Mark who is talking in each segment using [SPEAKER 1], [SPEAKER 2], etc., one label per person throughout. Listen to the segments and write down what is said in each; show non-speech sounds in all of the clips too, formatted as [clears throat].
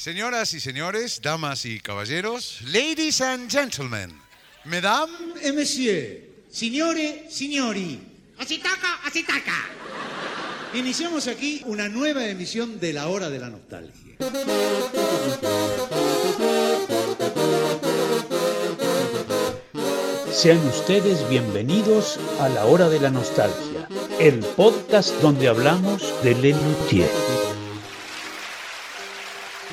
[SPEAKER 1] Señoras y señores, damas y caballeros, ladies and gentlemen, mesdames
[SPEAKER 2] et monsieur, signore, signori,
[SPEAKER 3] Así toca, así toca.
[SPEAKER 2] iniciamos aquí una nueva emisión de La Hora de la Nostalgia.
[SPEAKER 4] Sean ustedes bienvenidos a la hora de la nostalgia, el podcast donde hablamos de Lelutier.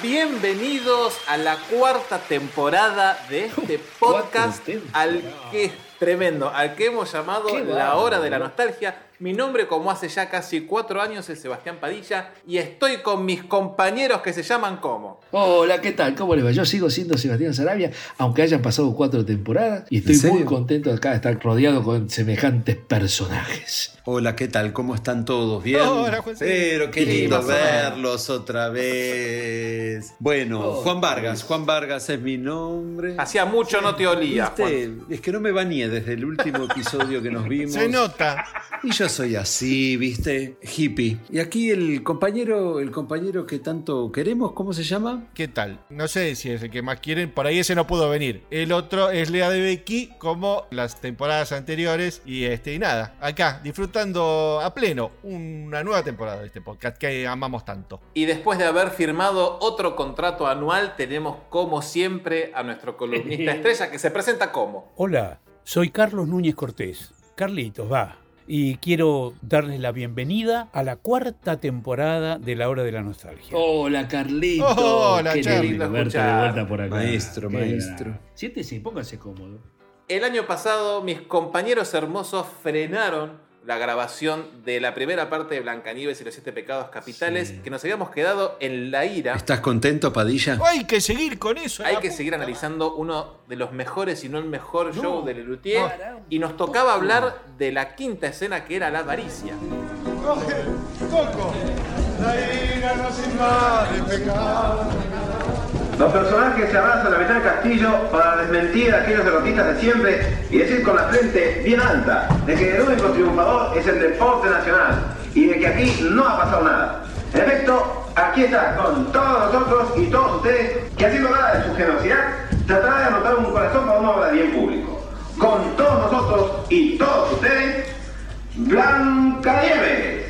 [SPEAKER 5] Bienvenidos a la cuarta temporada de este podcast al que tremendo, al que hemos llamado La Hora de la Nostalgia. Mi nombre, como hace ya casi cuatro años, es Sebastián Padilla y estoy con mis compañeros que se llaman como.
[SPEAKER 6] Hola, ¿qué tal? ¿Cómo les va? Yo sigo siendo Sebastián Sarabia, aunque hayan pasado cuatro temporadas, y estoy muy contento de acá de estar rodeado con semejantes personajes.
[SPEAKER 7] Hola, ¿qué tal? ¿Cómo están todos? ¿Bien?
[SPEAKER 5] Hola, Juan.
[SPEAKER 7] Pero qué lindo verlos otra vez. Bueno, Juan Vargas. Juan Vargas es mi nombre.
[SPEAKER 5] Hacía mucho no te olía. Juan.
[SPEAKER 7] Es que no me bañé desde el último episodio que nos [laughs] vimos.
[SPEAKER 1] Se nota.
[SPEAKER 7] Y yo soy así, ¿viste? Hippie. Y aquí el compañero, el compañero que tanto queremos, ¿cómo se llama?
[SPEAKER 8] ¿Qué tal? No sé si es el que más quieren, por ahí ese no pudo venir. El otro es Lea de Becky, como las temporadas anteriores. Y este, y nada, acá, disfrutando a pleno una nueva temporada de este podcast que amamos tanto.
[SPEAKER 5] Y después de haber firmado otro contrato anual, tenemos como siempre a nuestro columnista [laughs] estrella que se presenta como.
[SPEAKER 4] Hola, soy Carlos Núñez Cortés. Carlitos, va. Y quiero darles la bienvenida a la cuarta temporada de La Hora de la Nostalgia.
[SPEAKER 6] Hola, Carlito.
[SPEAKER 8] Hola,
[SPEAKER 6] Qué
[SPEAKER 8] Charlie.
[SPEAKER 6] lindo verte de
[SPEAKER 5] Escuchar.
[SPEAKER 6] vuelta por acá.
[SPEAKER 7] Maestro,
[SPEAKER 6] Qué
[SPEAKER 7] maestro.
[SPEAKER 6] Siéntese y póngase cómodo.
[SPEAKER 5] El año pasado mis compañeros hermosos frenaron la grabación de la primera parte de Blancanieves y los siete pecados capitales que nos habíamos quedado en la ira.
[SPEAKER 7] ¿Estás contento, Padilla?
[SPEAKER 8] Hay que seguir con eso.
[SPEAKER 5] Hay que seguir analizando uno de los mejores, si no el mejor show de Lelutier. Y nos tocaba hablar de la quinta escena que era la avaricia.
[SPEAKER 1] Coco, la ira nos invade pecado.
[SPEAKER 9] Los personajes se abrazan a la mitad del castillo para desmentir a aquellos derrotistas de siempre y decir con la frente bien alta de que el único triunfador es el deporte nacional y de que aquí no ha pasado nada. En efecto, aquí está con todos nosotros y todos ustedes que haciendo nada de su generosidad tratará de anotar un corazón para una obra de bien público. Con todos nosotros y todos ustedes, Blanca Nieves.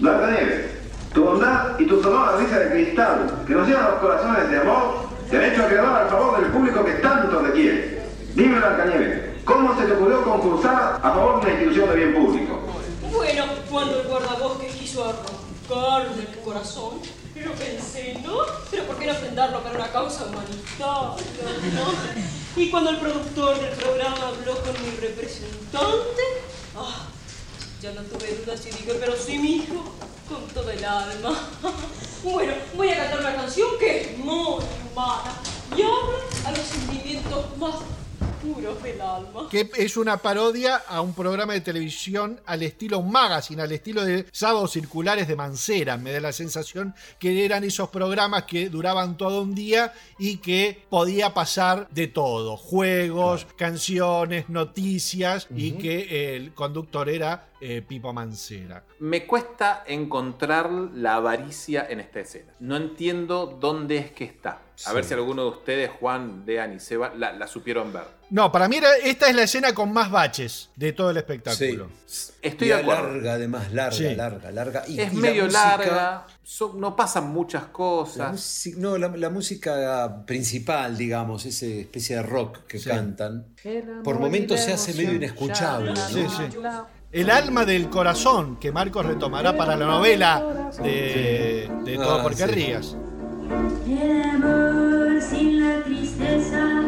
[SPEAKER 9] Blancanieves, tu bondad y tu sonora risa de cristal, que nos llenan los corazones de amor, te han hecho acreedor al favor del público que tanto te quiere. Dime, Blancanieves, ¿cómo se te ocurrió concursar a favor de una institución de bien público?
[SPEAKER 10] Bueno, cuando el guardabosques quiso arrancarme el corazón, lo pensé, ¿no? Pero ¿por qué no ofrendarlo para una causa humanitaria, no? Y cuando el productor del programa habló con mi representante, ah, ya no tuve dudas y dije, pero sí, mi hijo, con todo el alma. [laughs] Bueno, voy a cantar una canción que es muy humana y habla a los sentimientos más puros del alma.
[SPEAKER 8] Que es una parodia a un programa de televisión al estilo un magazine, al estilo de Sábados Circulares de Mancera. Me da la sensación que eran esos programas que duraban todo un día y que podía pasar de todo: juegos, canciones, noticias, y que el conductor era eh, Pipo Mancera.
[SPEAKER 5] Me cuesta encontrar la avaricia en esta escena. No entiendo dónde es que está. A ver si alguno de ustedes, Juan, Dean y Seba, la, la supieron ver.
[SPEAKER 8] No, para mí era- esta es la escena con más baches de todo el espectáculo.
[SPEAKER 5] Estoy
[SPEAKER 7] Y
[SPEAKER 5] de acuerdo.
[SPEAKER 7] larga, además, larga,
[SPEAKER 8] Sí.
[SPEAKER 7] larga, larga. Y-
[SPEAKER 5] Es
[SPEAKER 7] y la
[SPEAKER 5] medio
[SPEAKER 7] música-
[SPEAKER 5] larga, so- no pasan muchas cosas.
[SPEAKER 7] no, la, la música principal, digamos, esa especie de rock que cantan, por momentos se hace medio inescuchable. ¿no?
[SPEAKER 8] Sí, sí. El alma del corazón que Marcos retomará para la novela de, de Todo
[SPEAKER 7] Ah,
[SPEAKER 8] porque
[SPEAKER 7] sí.
[SPEAKER 8] rías.
[SPEAKER 10] El amor sin la tristeza,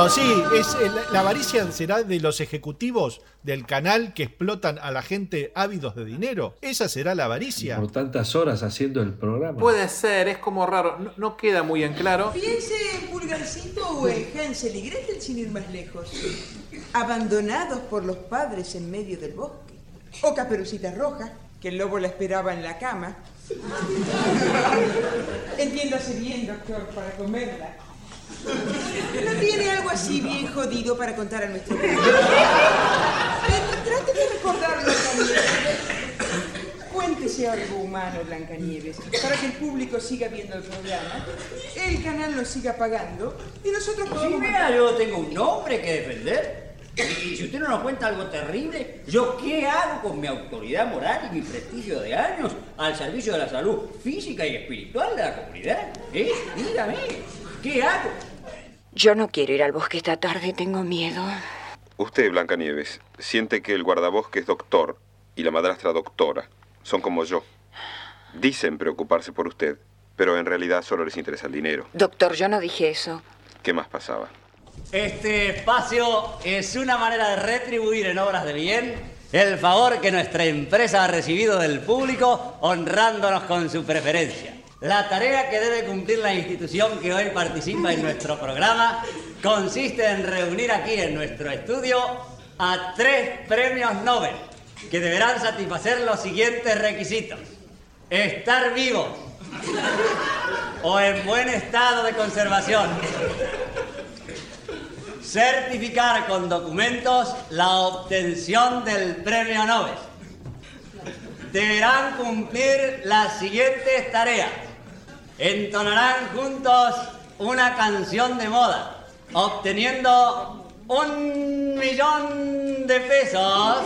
[SPEAKER 8] Pero sí, es, eh, la, la avaricia será de los ejecutivos del canal que explotan a la gente ávidos de dinero. Esa será la avaricia.
[SPEAKER 6] Por tantas horas haciendo el programa.
[SPEAKER 5] Puede ser, es como raro, no, no queda muy en claro.
[SPEAKER 11] Piense en Pulgarcito o en Hansel y Gretel sin ir más lejos. Abandonados por los padres en medio del bosque. O Caperucita Roja, que el lobo la esperaba en la cama. Entiéndase bien, doctor, para comerla. ¿No tiene algo así bien jodido para contar a nuestro público? Trate de recordarlo, Blancanieves. Cuéntese algo humano, Blancanieves, para que el público siga viendo el programa, el canal nos siga pagando y nosotros
[SPEAKER 12] Si
[SPEAKER 11] podamos...
[SPEAKER 12] vea, yo tengo un nombre que defender. Y si usted no nos cuenta algo terrible, ¿yo qué hago con mi autoridad moral y mi prestigio de años al servicio de la salud física y espiritual de la comunidad? ¿Eh? Dígame, ¿qué hago?
[SPEAKER 13] Yo no quiero ir al bosque esta tarde, tengo miedo.
[SPEAKER 14] Usted, Blancanieves, siente que el guardabosque es doctor y la madrastra doctora. Son como yo. Dicen preocuparse por usted, pero en realidad solo les interesa el dinero.
[SPEAKER 13] Doctor, yo no dije eso.
[SPEAKER 14] ¿Qué más pasaba?
[SPEAKER 12] Este espacio es una manera de retribuir en obras de bien el favor que nuestra empresa ha recibido del público honrándonos con su preferencia. La tarea que debe cumplir la institución que hoy participa en nuestro programa consiste en reunir aquí en nuestro estudio a tres premios Nobel que deberán satisfacer los siguientes requisitos. Estar vivos o en buen estado de conservación. Certificar con documentos la obtención del premio Nobel. Deberán cumplir las siguientes tareas. Entonarán juntos una canción de moda, obteniendo un millón de pesos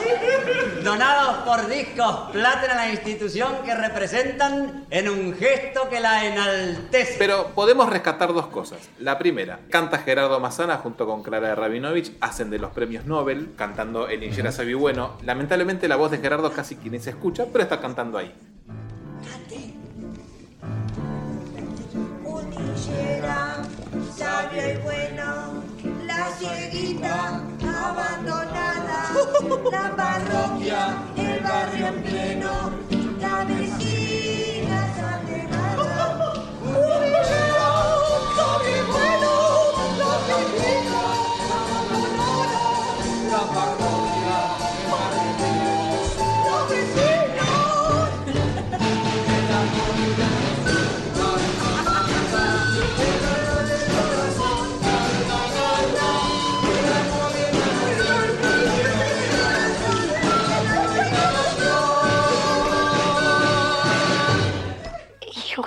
[SPEAKER 12] donados por discos plata a la institución que representan en un gesto que la enaltece.
[SPEAKER 5] Pero podemos rescatar dos cosas. La primera, canta Gerardo Mazana junto con Clara Rabinovich, hacen de los premios Nobel, cantando El Ingera Sabi Bueno. Lamentablemente la voz de Gerardo casi quien se escucha, pero está cantando ahí.
[SPEAKER 15] Sabio y bueno, la cieguita abandonada, la parroquia, el barrio en pleno, la vecina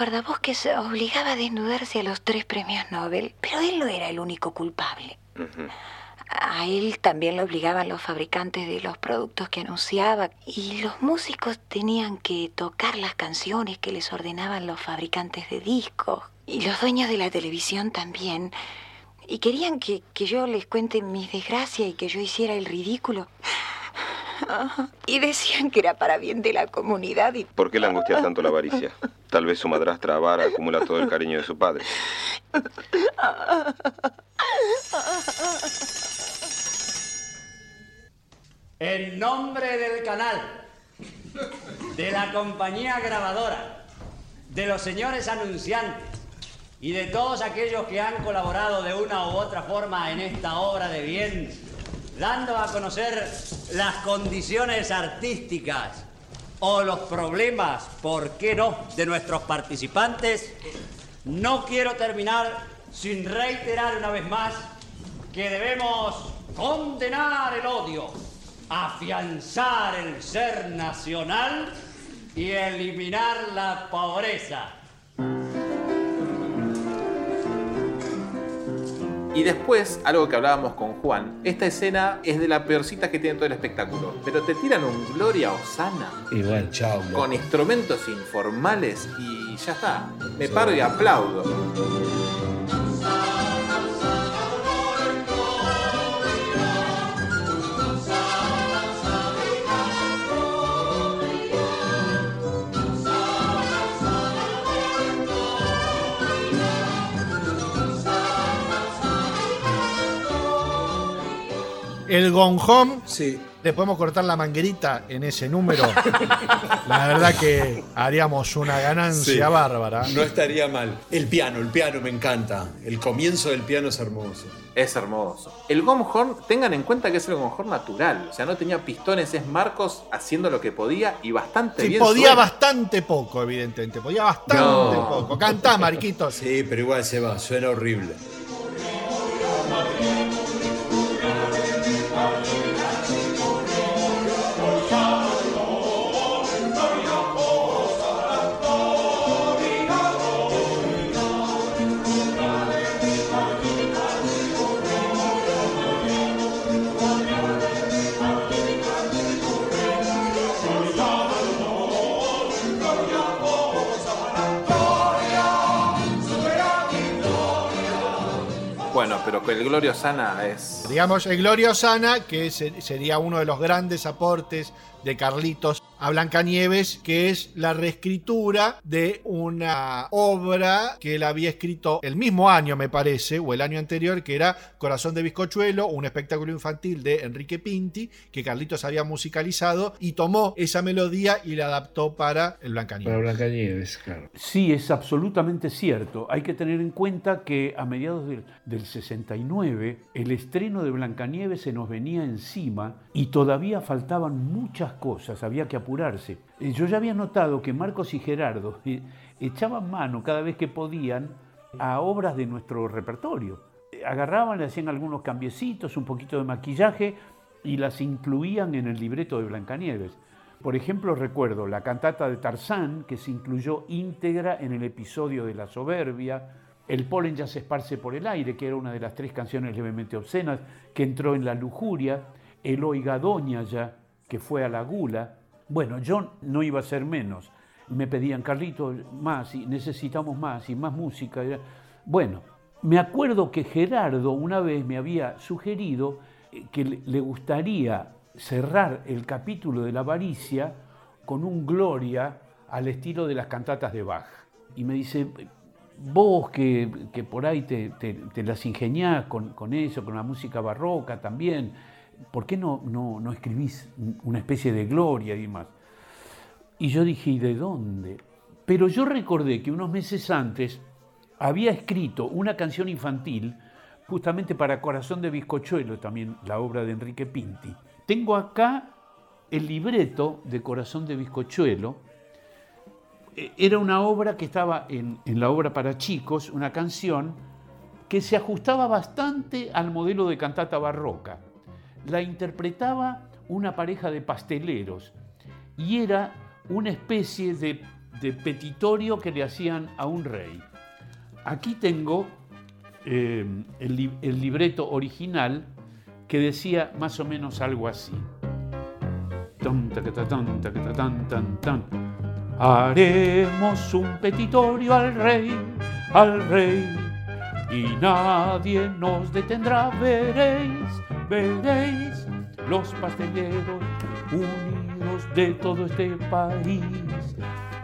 [SPEAKER 13] guardabosques obligaba a desnudarse a los tres premios Nobel, pero él no era el único culpable. A él también lo obligaban los fabricantes de los productos que anunciaba y los músicos tenían que tocar las canciones que les ordenaban los fabricantes de discos y los dueños de la televisión también. Y querían que, que yo les cuente mis desgracias y que yo hiciera el ridículo. [laughs] Y decían que era para bien de la comunidad y
[SPEAKER 14] ¿Por qué le angustia tanto la avaricia? Tal vez su madrastra avara acumula todo el cariño de su padre.
[SPEAKER 12] En nombre del canal, de la compañía grabadora, de los señores anunciantes y de todos aquellos que han colaborado de una u otra forma en esta obra de bien, dando a conocer las condiciones artísticas o los problemas, ¿por qué no?, de nuestros participantes, no quiero terminar sin reiterar una vez más que debemos condenar el odio, afianzar el ser nacional y eliminar la pobreza.
[SPEAKER 5] Y después, algo que hablábamos con Juan, esta escena es de la peorcita que tiene todo el espectáculo. Pero te tiran un Gloria Osana
[SPEAKER 6] chao.
[SPEAKER 5] con instrumentos informales y ya está. Me paro y aplaudo.
[SPEAKER 8] El gonjón.
[SPEAKER 7] Sí.
[SPEAKER 8] Le podemos cortar la manguerita en ese número. [laughs] la verdad que haríamos una ganancia
[SPEAKER 7] Sí.
[SPEAKER 8] bárbara.
[SPEAKER 7] No estaría mal. El piano, el piano me encanta. El comienzo del piano es hermoso.
[SPEAKER 5] Es hermoso. El gom horn, tengan en cuenta que es el gom horn natural. O sea, no tenía pistones, es Marcos haciendo lo que podía y bastante
[SPEAKER 8] Sí,
[SPEAKER 5] bien.
[SPEAKER 8] podía
[SPEAKER 5] suena.
[SPEAKER 8] bastante poco, evidentemente. Podía bastante
[SPEAKER 7] No.
[SPEAKER 8] poco. Cantá, Marquitos.
[SPEAKER 7] Sí, pero igual se va, suena horrible.
[SPEAKER 5] Pero el Gloria Osana es.
[SPEAKER 8] Digamos, el Gloria Osana, que se- sería uno de los grandes aportes de Carlitos a Blancanieves, que es la reescritura de una obra que él había escrito el mismo año, me parece, o el año anterior, que era Corazón de Bizcochuelo, un espectáculo infantil de Enrique Pinti, que Carlitos había musicalizado y tomó esa melodía y la adaptó para el Blancanieves.
[SPEAKER 6] Para Blancanieves, claro.
[SPEAKER 4] Sí, es absolutamente cierto. Hay que tener en cuenta que a mediados del, del 69 el estreno de Blancanieves se nos venía encima y todavía faltaban muchas cosas, había que apurarse. Yo ya había notado que Marcos y Gerardo eh, echaban mano cada vez que podían a obras de nuestro repertorio. Agarraban, le hacían algunos cambiecitos, un poquito de maquillaje y las incluían en el libreto de Blancanieves. Por ejemplo, recuerdo la cantata de Tarzán, que se incluyó íntegra en el episodio de La Soberbia, El polen ya se esparce por el aire, que era una de las tres canciones levemente obscenas, que entró en La Lujuria, El Oiga Doña ya, que fue a la gula. Bueno, yo no iba a ser menos. Me pedían, Carlitos, más, y necesitamos más, y más música. Bueno, me acuerdo que Gerardo una vez me había sugerido eh, que le gustaría cerrar el capítulo de la avaricia con un gloria al estilo de las cantatas de Bach. Y me dice, vos que, por ahí te, las ingeniás con eso, con la música barroca también, ¿por qué no, no, no escribís una especie de gloria y demás? Y yo dije, ¿y de dónde? Pero yo recordé que unos meses antes había escrito una canción infantil justamente para Corazón de Bizcochuelo, también la obra de Enrique Pinti. Tengo acá el libreto de Corazón de Bizcochuelo. Eh, Era una obra que estaba en, en la obra para chicos, una canción que se ajustaba bastante al modelo de cantata barroca. La interpretaba una pareja de pasteleros y era una especie de, petitorio que le hacían a un rey. Aquí tengo eh, el, el libreto original que decía más o menos algo así. Haremos un petitorio al rey, al rey, y nadie nos detendrá. Veréis, veréis los pasteleros unidos de todo este país.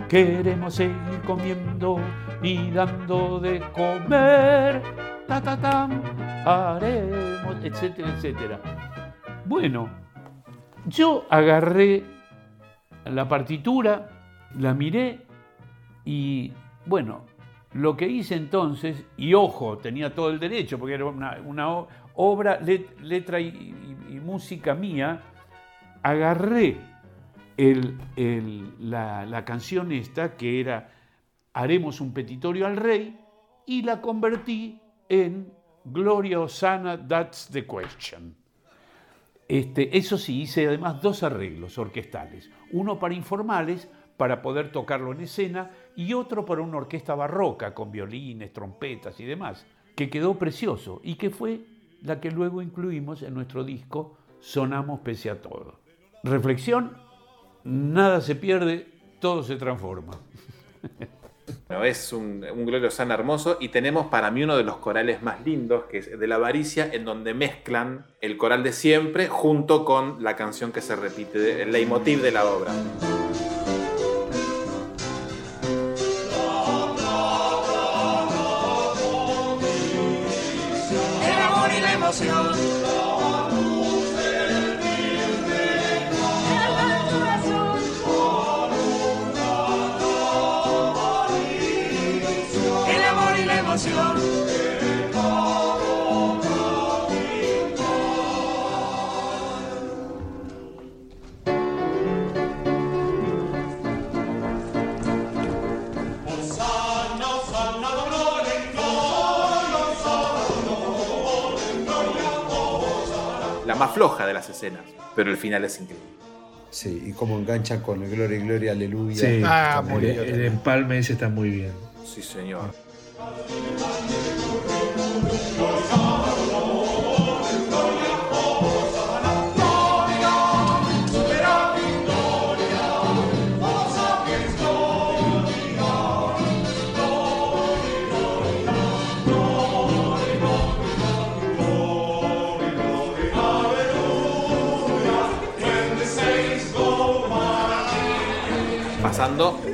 [SPEAKER 4] Queremos seguir comiendo y dando de comer. Ta, ta, tam, haremos, etcétera, etcétera. Bueno, yo agarré la partitura, la miré y, bueno, lo que hice entonces, y ojo, tenía todo el derecho, porque era una, obra, let- letra y, música mía, agarré el- la, la canción esta, que era Haremos un petitorio al rey, y la convertí en Gloria Osana, That's the Question. Este, eso sí, hice además dos arreglos orquestales. Uno para informales, para poder tocarlo en escena, y otro para una orquesta barroca, con violines, trompetas y demás, que quedó precioso y que fue la que luego incluimos en nuestro disco Sonamos pese a todo. Reflexión, nada se pierde, todo se transforma. [laughs]
[SPEAKER 5] Bueno, es un, un Gloria Osana hermoso y tenemos para mí uno de los corales más lindos, que es de la avaricia, en donde mezclan el coral de siempre junto con la canción que se repite, el leitmotiv de la obra.
[SPEAKER 15] El
[SPEAKER 5] más floja de las escenas, pero el final es increíble.
[SPEAKER 7] Sí, y cómo enganchan con el Gloria, Gloria, Aleluya.
[SPEAKER 6] Sí,
[SPEAKER 8] Ah,
[SPEAKER 7] Está
[SPEAKER 6] el, el empalme ese está muy bien.
[SPEAKER 5] Sí, señor.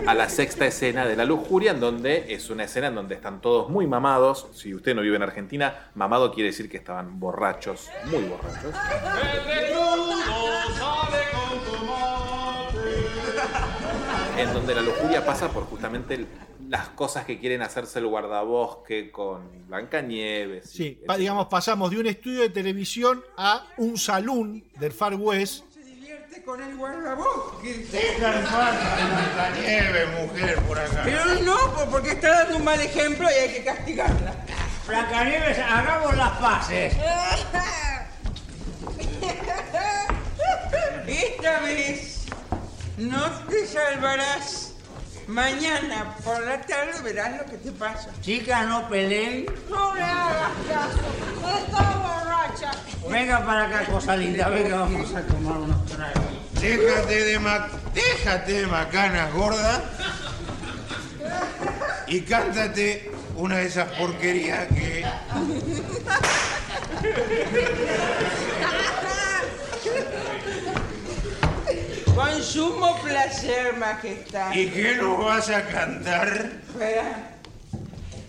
[SPEAKER 5] A la sexta escena de la lujuria, en donde es una escena en donde están todos muy mamados. Si usted no vive en Argentina, mamado quiere decir que estaban borrachos, muy borrachos. [laughs] En donde la lujuria pasa por justamente el- las cosas que quieren hacerse el guardabosque con Blancanieves.
[SPEAKER 8] Sí, digamos, pasamos de un estudio de televisión a un salón del Far West.
[SPEAKER 11] Con el guardabosque.
[SPEAKER 3] nieve, mujer, por acá.
[SPEAKER 11] Pero no, po- porque está dando un mal ejemplo y hay que castigarla.
[SPEAKER 12] Blancanieves, hagamos las paces.
[SPEAKER 11] Esta vez no te salvarás. Mañana por la tarde verás lo que te pasa.
[SPEAKER 12] Chicas, no peleen.
[SPEAKER 15] No le hagas caso. Está
[SPEAKER 12] Venga para acá, cosa linda. Venga, vamos a tomar unos tragos.
[SPEAKER 3] Déjate de, ma- déjate de macanas, gorda. Y cántate una de esas porquerías que.
[SPEAKER 11] Con sumo placer, majestad.
[SPEAKER 3] ¿Y qué nos vas a cantar?
[SPEAKER 11] Espera.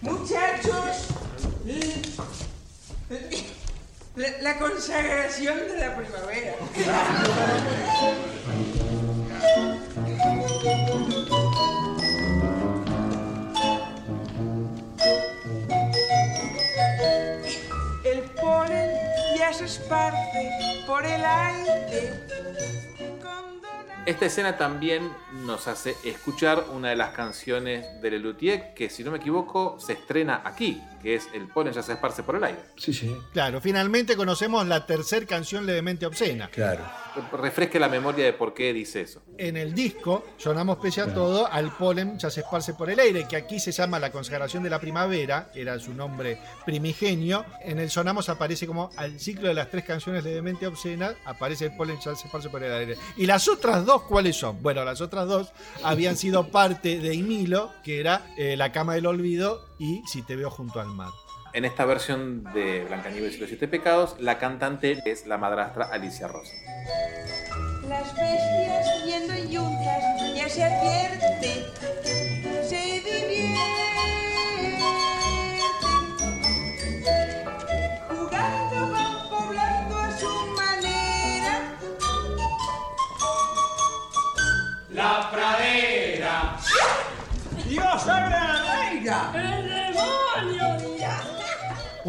[SPEAKER 11] Muchachos, la, consagración de la primavera. El polen ya se esparce por el aire.
[SPEAKER 5] Esta escena también nos hace escuchar una de las canciones de Lelutier que, si no me equivoco, se estrena aquí, que es El polen ya se esparce por el aire.
[SPEAKER 6] Sí, sí.
[SPEAKER 8] Claro, finalmente conocemos la tercera canción levemente obscena.
[SPEAKER 7] Claro.
[SPEAKER 5] Refresque la memoria de por qué dice eso.
[SPEAKER 8] En el disco sonamos pese a todo al polen ya se esparce por el aire, que aquí se llama La consagración de la primavera, era su nombre primigenio. En el sonamos aparece como al ciclo de las tres canciones levemente obscenas, aparece el polen ya se esparce por el aire. ¿Y las otras dos cuáles son? Bueno, las otras dos habían sido parte de Imilo, que era eh, La cama del olvido y Si te veo junto al mar.
[SPEAKER 5] En esta versión de Blancanieves y los siete pecados, la cantante es la madrastra Alicia Rosa.
[SPEAKER 11] Las bestias yendo en yuntas ya se advierte, se divierten,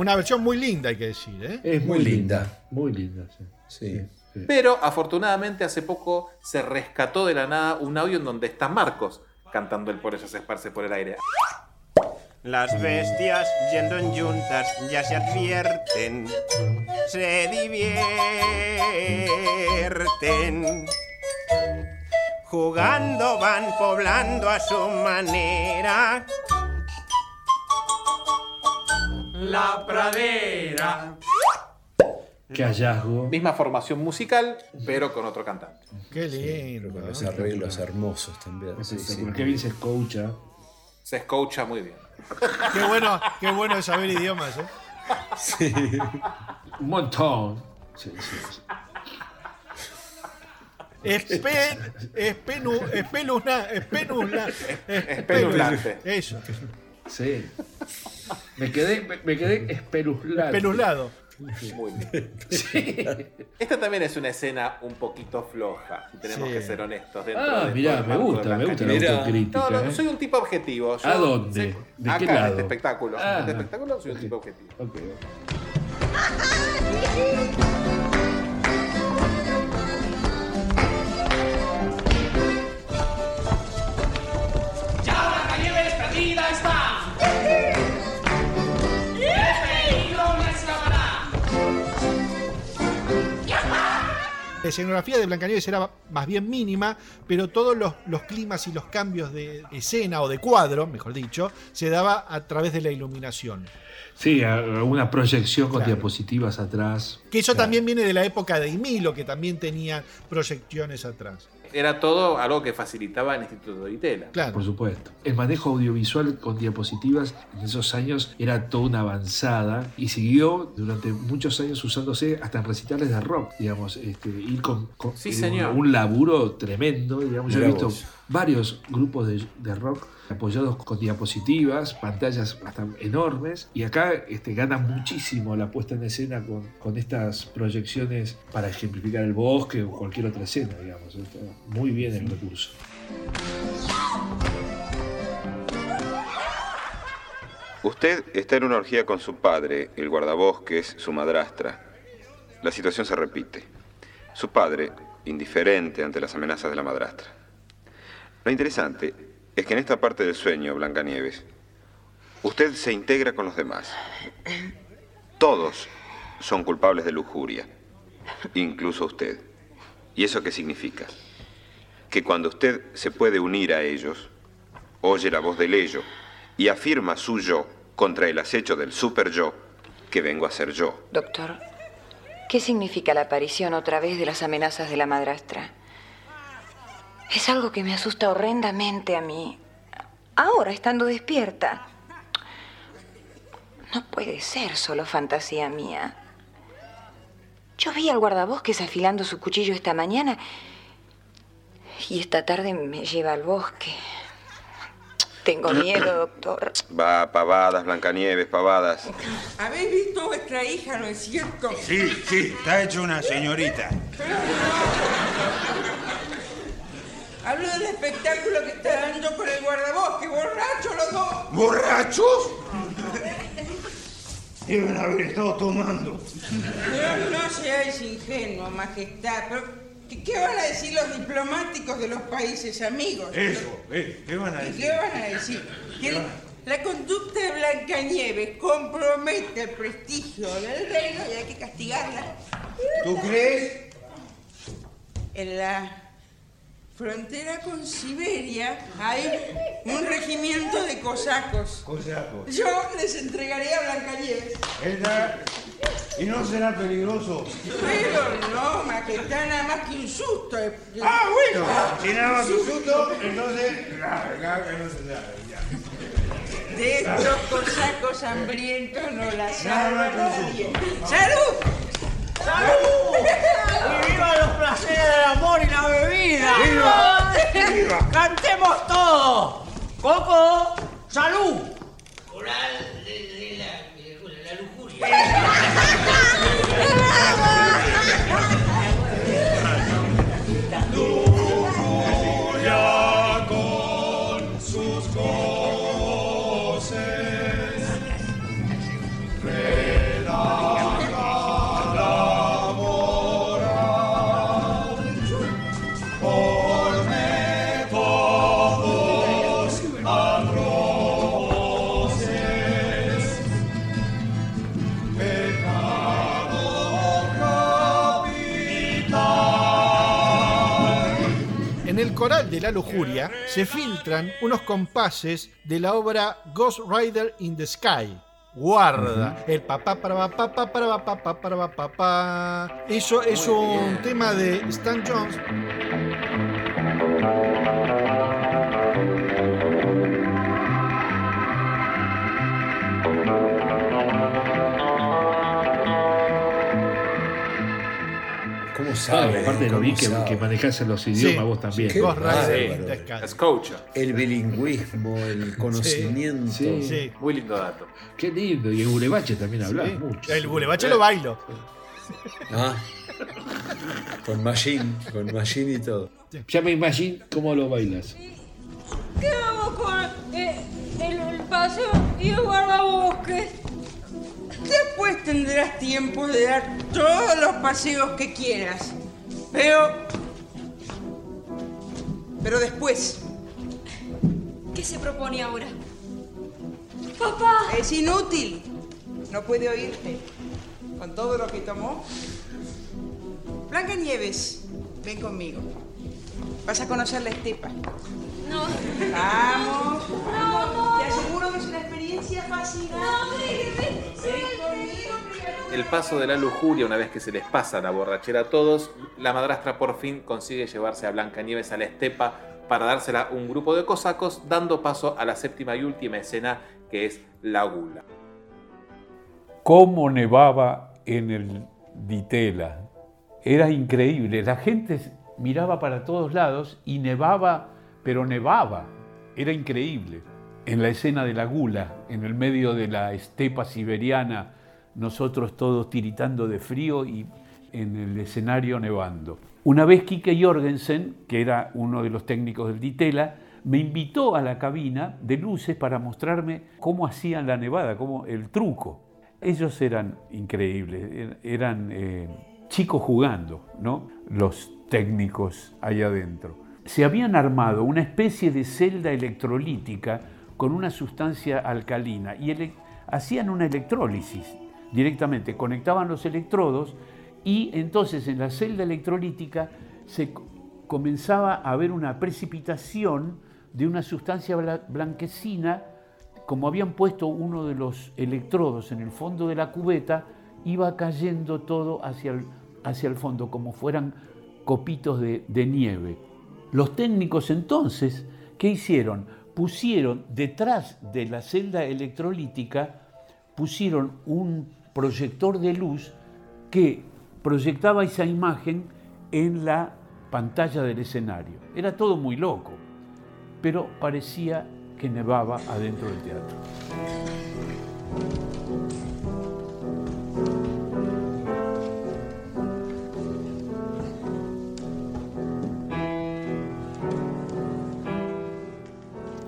[SPEAKER 8] Una versión muy linda, hay que decir, ¿eh?
[SPEAKER 6] Es muy,
[SPEAKER 7] Muy
[SPEAKER 6] linda.
[SPEAKER 7] linda.
[SPEAKER 6] Muy linda, sí.
[SPEAKER 7] Sí.
[SPEAKER 6] Sí.
[SPEAKER 5] Pero afortunadamente hace poco se rescató de la nada un audio en donde está Marcos cantando El polen ya se esparce por el aire.
[SPEAKER 16] Las bestias yendo en yuntas ya se advierten, se divierten. Jugando van poblando a su manera.
[SPEAKER 3] La pradera.
[SPEAKER 6] Qué hallazgo.
[SPEAKER 5] Misma formación musical, pero con otro cantante.
[SPEAKER 8] Qué lindo.
[SPEAKER 7] Con los arreglos hermosos también. Sí, sí.
[SPEAKER 6] Qué bien se escucha.
[SPEAKER 5] Se escucha muy bien.
[SPEAKER 8] Qué bueno, qué bueno es saber idiomas, ¿eh?
[SPEAKER 7] Sí.
[SPEAKER 6] Un montón. Sí, sí, sí.
[SPEAKER 8] Espe, espenu, espeluna, espeluna,
[SPEAKER 5] Espelulante.
[SPEAKER 8] Eso,
[SPEAKER 6] Sí. Me quedé, me, me quedé espeluznado.
[SPEAKER 8] espeluzlado.
[SPEAKER 5] Muy bien. Esta también es una escena un poquito floja, si tenemos
[SPEAKER 8] Sí.
[SPEAKER 5] que ser honestos. Dentro
[SPEAKER 6] Ah,
[SPEAKER 5] de
[SPEAKER 6] mirá, me
[SPEAKER 5] de
[SPEAKER 6] gusta, me gusta la autocrítica.
[SPEAKER 5] No, no,
[SPEAKER 6] ¿eh?
[SPEAKER 5] soy un tipo objetivo. Yo
[SPEAKER 6] ¿A dónde?
[SPEAKER 5] sé-
[SPEAKER 6] ¿De
[SPEAKER 5] acá
[SPEAKER 6] qué
[SPEAKER 5] en
[SPEAKER 6] lado?
[SPEAKER 5] este espectáculo.
[SPEAKER 6] Ah.
[SPEAKER 5] En este espectáculo soy un tipo objetivo.
[SPEAKER 6] Ok. [laughs]
[SPEAKER 8] La escenografía de Blancanieves era más bien mínima, pero todos los, los climas y los cambios de escena o de cuadro, mejor dicho, se daba a través de la iluminación.
[SPEAKER 6] Sí, una proyección con diapositivas atrás.
[SPEAKER 8] Que eso también viene de la época de Imilo, que también tenía proyecciones atrás.
[SPEAKER 5] Era todo algo que facilitaba el Instituto de Itela.
[SPEAKER 6] Claro. Por supuesto. El manejo audiovisual con diapositivas en esos años era toda una avanzada y siguió durante muchos años usándose hasta en recitales de rock, digamos, este, ir con,
[SPEAKER 5] Sí,
[SPEAKER 6] eh,
[SPEAKER 5] señor.
[SPEAKER 6] un laburo tremendo, digamos. Yo he visto
[SPEAKER 7] vos.
[SPEAKER 6] varios grupos de, de rock apoyados con diapositivas, pantallas hasta enormes, y acá este, gana muchísimo la puesta en escena con, estas proyecciones para ejemplificar el bosque o cualquier otra escena, digamos. Está muy bien el recurso.
[SPEAKER 14] Usted está en una orgía con su padre, el guardabosques, su madrastra. La situación se repite. Su padre, indiferente ante las amenazas de la madrastra. Lo interesante es que en esta parte del sueño, Blancanieves, usted se integra con los demás. Todos son culpables de lujuria, incluso usted. ¿Y eso qué significa? Que cuando usted se puede unir a ellos, oye la voz del ello y afirma su yo contra el acecho del super yo que vengo a ser yo.
[SPEAKER 13] Doctor, ¿qué significa la aparición otra vez de las amenazas de la madrastra? Es algo que me asusta horrendamente a mí. Ahora, estando despierta. No puede ser solo fantasía mía. Yo vi al guardabosques afilando su cuchillo esta mañana y esta tarde me lleva al bosque. Tengo [clears throat] miedo, doctor.
[SPEAKER 14] Va, pavadas, Blancanieves, pavadas.
[SPEAKER 11] ¿Habéis visto a vuestra hija, no es cierto?
[SPEAKER 3] Sí, sí, está hecho una señorita. [laughs]
[SPEAKER 11] Hablo del espectáculo que está dando con el guardabosque, borracho los dos.
[SPEAKER 3] ¿Borrachos? [laughs] Deben haber estado tomando.
[SPEAKER 11] Pero no seáis ingenuos, majestad. Pero, ¿qué, qué van a decir los diplomáticos de los países amigos?
[SPEAKER 3] Eso, eh, ¿qué van a
[SPEAKER 11] ¿Y
[SPEAKER 3] decir?
[SPEAKER 11] qué van a decir? Que la conducta de Blancanieves compromete el prestigio del reino y hay que castigarla.
[SPEAKER 3] ¿Tú crees?
[SPEAKER 11] En la frontera con Siberia hay un regimiento de cosacos.
[SPEAKER 3] Cosacos.
[SPEAKER 11] Yo les entregaré a Blancanieves.
[SPEAKER 3] Esta- ¿Y no será peligroso?
[SPEAKER 11] Pero no, majestad, nada más que un susto. eh.
[SPEAKER 3] Ah, bueno. Si nada más un susto, entonces... que.
[SPEAKER 11] De estos cosacos hambrientos no la salva
[SPEAKER 3] más que
[SPEAKER 11] nadie. ¡Salud!
[SPEAKER 12] ¡Salud! ¡Y viva los placeres del amor y la bebida!
[SPEAKER 3] ¡Viva! ¡Viva!
[SPEAKER 12] ¡Cantemos todos! ¡Coco! ¡Salud!
[SPEAKER 3] Ya
[SPEAKER 8] el coral de la lujuria se filtran unos compases de la obra Ghost Rider in the Sky. Guarda, el papá para pa pa para pa pa para pa pa. Eso es un tema de Stan Jones.
[SPEAKER 7] Sabe?
[SPEAKER 6] aparte lo
[SPEAKER 7] ¿Cómo
[SPEAKER 6] vi que, que manejás los idiomas vos también.
[SPEAKER 7] Qué
[SPEAKER 8] Sky.
[SPEAKER 5] Escucha.
[SPEAKER 7] El bilingüismo, el conocimiento.
[SPEAKER 6] Sí.
[SPEAKER 8] Sí.
[SPEAKER 5] Muy lindo dato.
[SPEAKER 6] Qué lindo. Y en Urebache también hablás
[SPEAKER 8] Sí.
[SPEAKER 6] mucho.
[SPEAKER 8] El bulevache lo bailo. [laughs]
[SPEAKER 7] Ah. Con machine, con machine y todo.
[SPEAKER 6] Ya me imagino cómo lo bailas.
[SPEAKER 10] ¿Qué vamos con eh, el, el paseo y el guardabosques?
[SPEAKER 11] Después tendrás tiempo de dar todos los paseos que quieras. Pero. Pero después.
[SPEAKER 10] ¿Qué se propone ahora? Papá.
[SPEAKER 11] Es inútil. No puede oírte. Con todo lo que tomó. Blanca Nieves, ven conmigo. Vas a conocer la estepa.
[SPEAKER 10] No.
[SPEAKER 11] Vamos.
[SPEAKER 10] No,
[SPEAKER 11] Te aseguro que es una experiencia fascinante. Conmigo.
[SPEAKER 5] El paso de la lujuria, una vez que se les pasa la borrachera a todos, la madrastra por fin consigue llevarse a Blancanieves a la estepa para dársela a un grupo de cosacos, dando paso a la séptima y última escena, que es la gula.
[SPEAKER 4] cómo nevaba en el Ditela. Era increíble. La gente miraba para todos lados y nevaba, pero nevaba. Era increíble. En la escena de la gula, en el medio de la estepa siberiana, nosotros todos tiritando de frío y en el escenario nevando. Una vez Kike Jorgensen, que era uno de los técnicos del Ditela, me invitó a la cabina de luces para mostrarme cómo hacían la nevada, cómo el truco. Ellos eran increíbles, er- eran eh, chicos jugando, ¿no? Los técnicos allá adentro. Se habían armado una especie de celda electrolítica con una sustancia alcalina y hacían una electrólisis directamente, conectaban los electrodos y entonces en la celda electrolítica se comenzaba a haber una precipitación de una sustancia bla- blanquecina como habían puesto uno de los electrodos en el fondo de la cubeta, iba cayendo todo hacia el, hacia el fondo, como fueran copitos de nieve. Los técnicos entonces, ¿qué hicieron? Pusieron detrás de la celda electrolítica, pusieron un proyector de luz que proyectaba esa imagen en la pantalla del escenario. Era todo muy loco, pero parecía que nevaba adentro del teatro.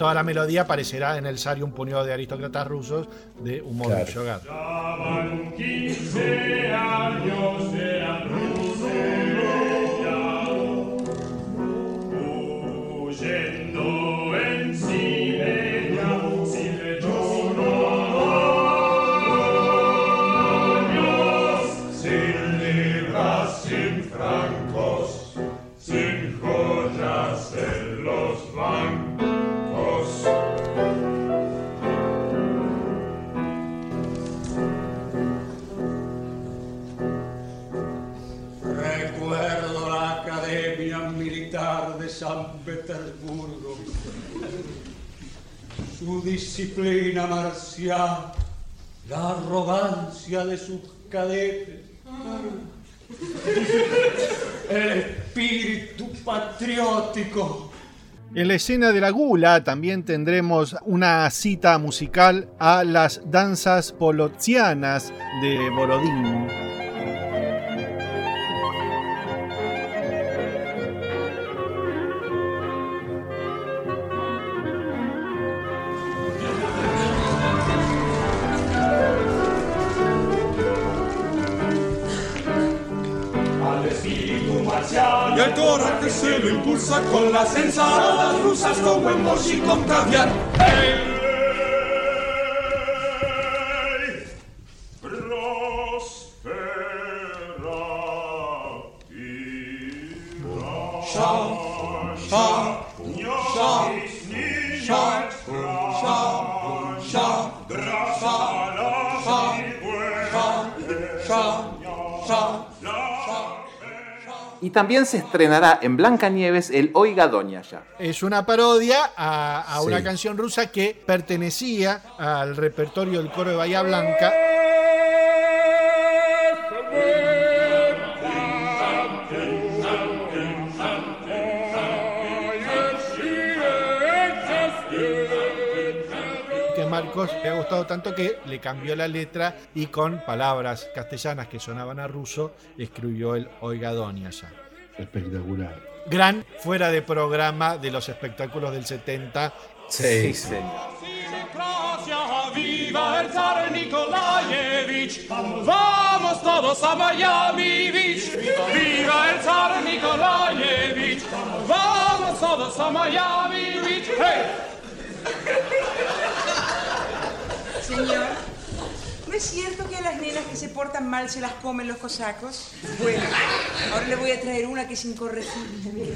[SPEAKER 8] Toda la melodía aparecerá en el Sari un puñado de aristócratas rusos de humor
[SPEAKER 6] Claro.
[SPEAKER 8] de
[SPEAKER 17] disciplina marcial, la arrogancia de sus cadetes, [laughs] el espíritu patriótico.
[SPEAKER 8] En la escena de la gula también tendremos una cita musical a las danzas polotzianas de Borodín.
[SPEAKER 3] Con las ensaladas rusas con mochi y con caviar.
[SPEAKER 5] También se estrenará en Blancanieves el Oiga Doña ya.
[SPEAKER 8] Es una parodia a, a una canción rusa que pertenecía al repertorio del coro de Bahía Blanca. Le ha gustado tanto que le cambió la letra y con palabras castellanas que sonaban a ruso escribió el Oiga Doña ya.
[SPEAKER 6] Espectacular.
[SPEAKER 8] Gran fuera de programa de los espectáculos del 70.
[SPEAKER 5] Sí, señor.
[SPEAKER 3] Democracia, ¡Viva el zar Nikolaevich! ¡Vamos todos a Miami Beach! ¡Viva el zar Nikolaevich! ¡Vamos todos a Miami Beach! ¡Hey!
[SPEAKER 11] Señor, ¿No es cierto que a las nenas que se portan mal se las comen los cosacos? Bueno, ahora le voy a traer una que es incorregible.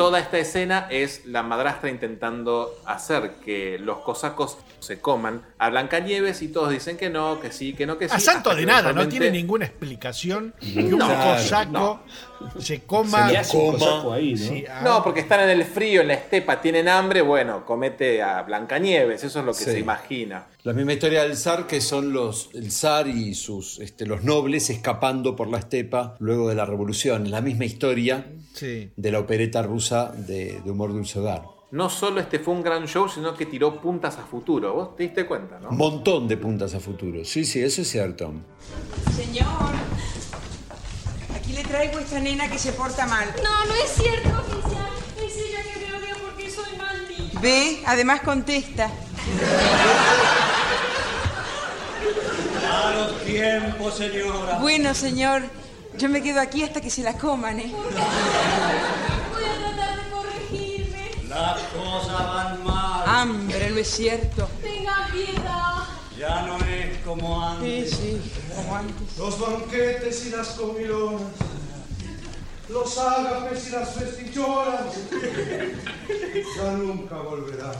[SPEAKER 5] Toda esta escena es la madrastra intentando hacer que los cosacos se coman a Blancanieves y todos dicen que no, que sí, que no, que sí.
[SPEAKER 8] A santo de nada, no tiene ninguna explicación que un
[SPEAKER 5] No,
[SPEAKER 8] cosaco
[SPEAKER 5] no.
[SPEAKER 8] se coma.
[SPEAKER 5] Se un cosaco
[SPEAKER 6] ahí, ¿no?
[SPEAKER 8] Sí, ah,
[SPEAKER 5] No, porque están en el frío, en la estepa, tienen hambre, bueno, comete a Blancanieves, eso es lo que
[SPEAKER 7] Sí.
[SPEAKER 5] se imagina.
[SPEAKER 7] La misma historia del zar, que son los, el zar y sus, este, los nobles escapando por la estepa luego de la revolución. La misma historia
[SPEAKER 8] sí.
[SPEAKER 7] de la opereta rusa de, de Humor Dulce Hogar.
[SPEAKER 5] No solo este fue un gran show, sino que tiró puntas a futuro. ¿Vos te diste cuenta, no?
[SPEAKER 7] Un montón de puntas a futuro. Sí, sí, eso es cierto.
[SPEAKER 11] Señor, aquí le traigo esta nena que se porta mal.
[SPEAKER 10] No, no es cierto, oficial. Es ella que me odia porque soy maldita.
[SPEAKER 11] Ve, además contesta.
[SPEAKER 17] A los tiempos, señora.
[SPEAKER 11] Bueno, señor, yo me quedo aquí hasta que se la coman, ¿eh?
[SPEAKER 10] Voy a tratar de corregirme.
[SPEAKER 17] Las cosas van mal.
[SPEAKER 11] Hambre, ¿no es cierto?
[SPEAKER 10] Tenga piedad.
[SPEAKER 17] Ya no es como antes.
[SPEAKER 11] Sí, sí, como antes.
[SPEAKER 3] Los banquetes y las comilonas, los ágapes y las festicholas, ya nunca volverán.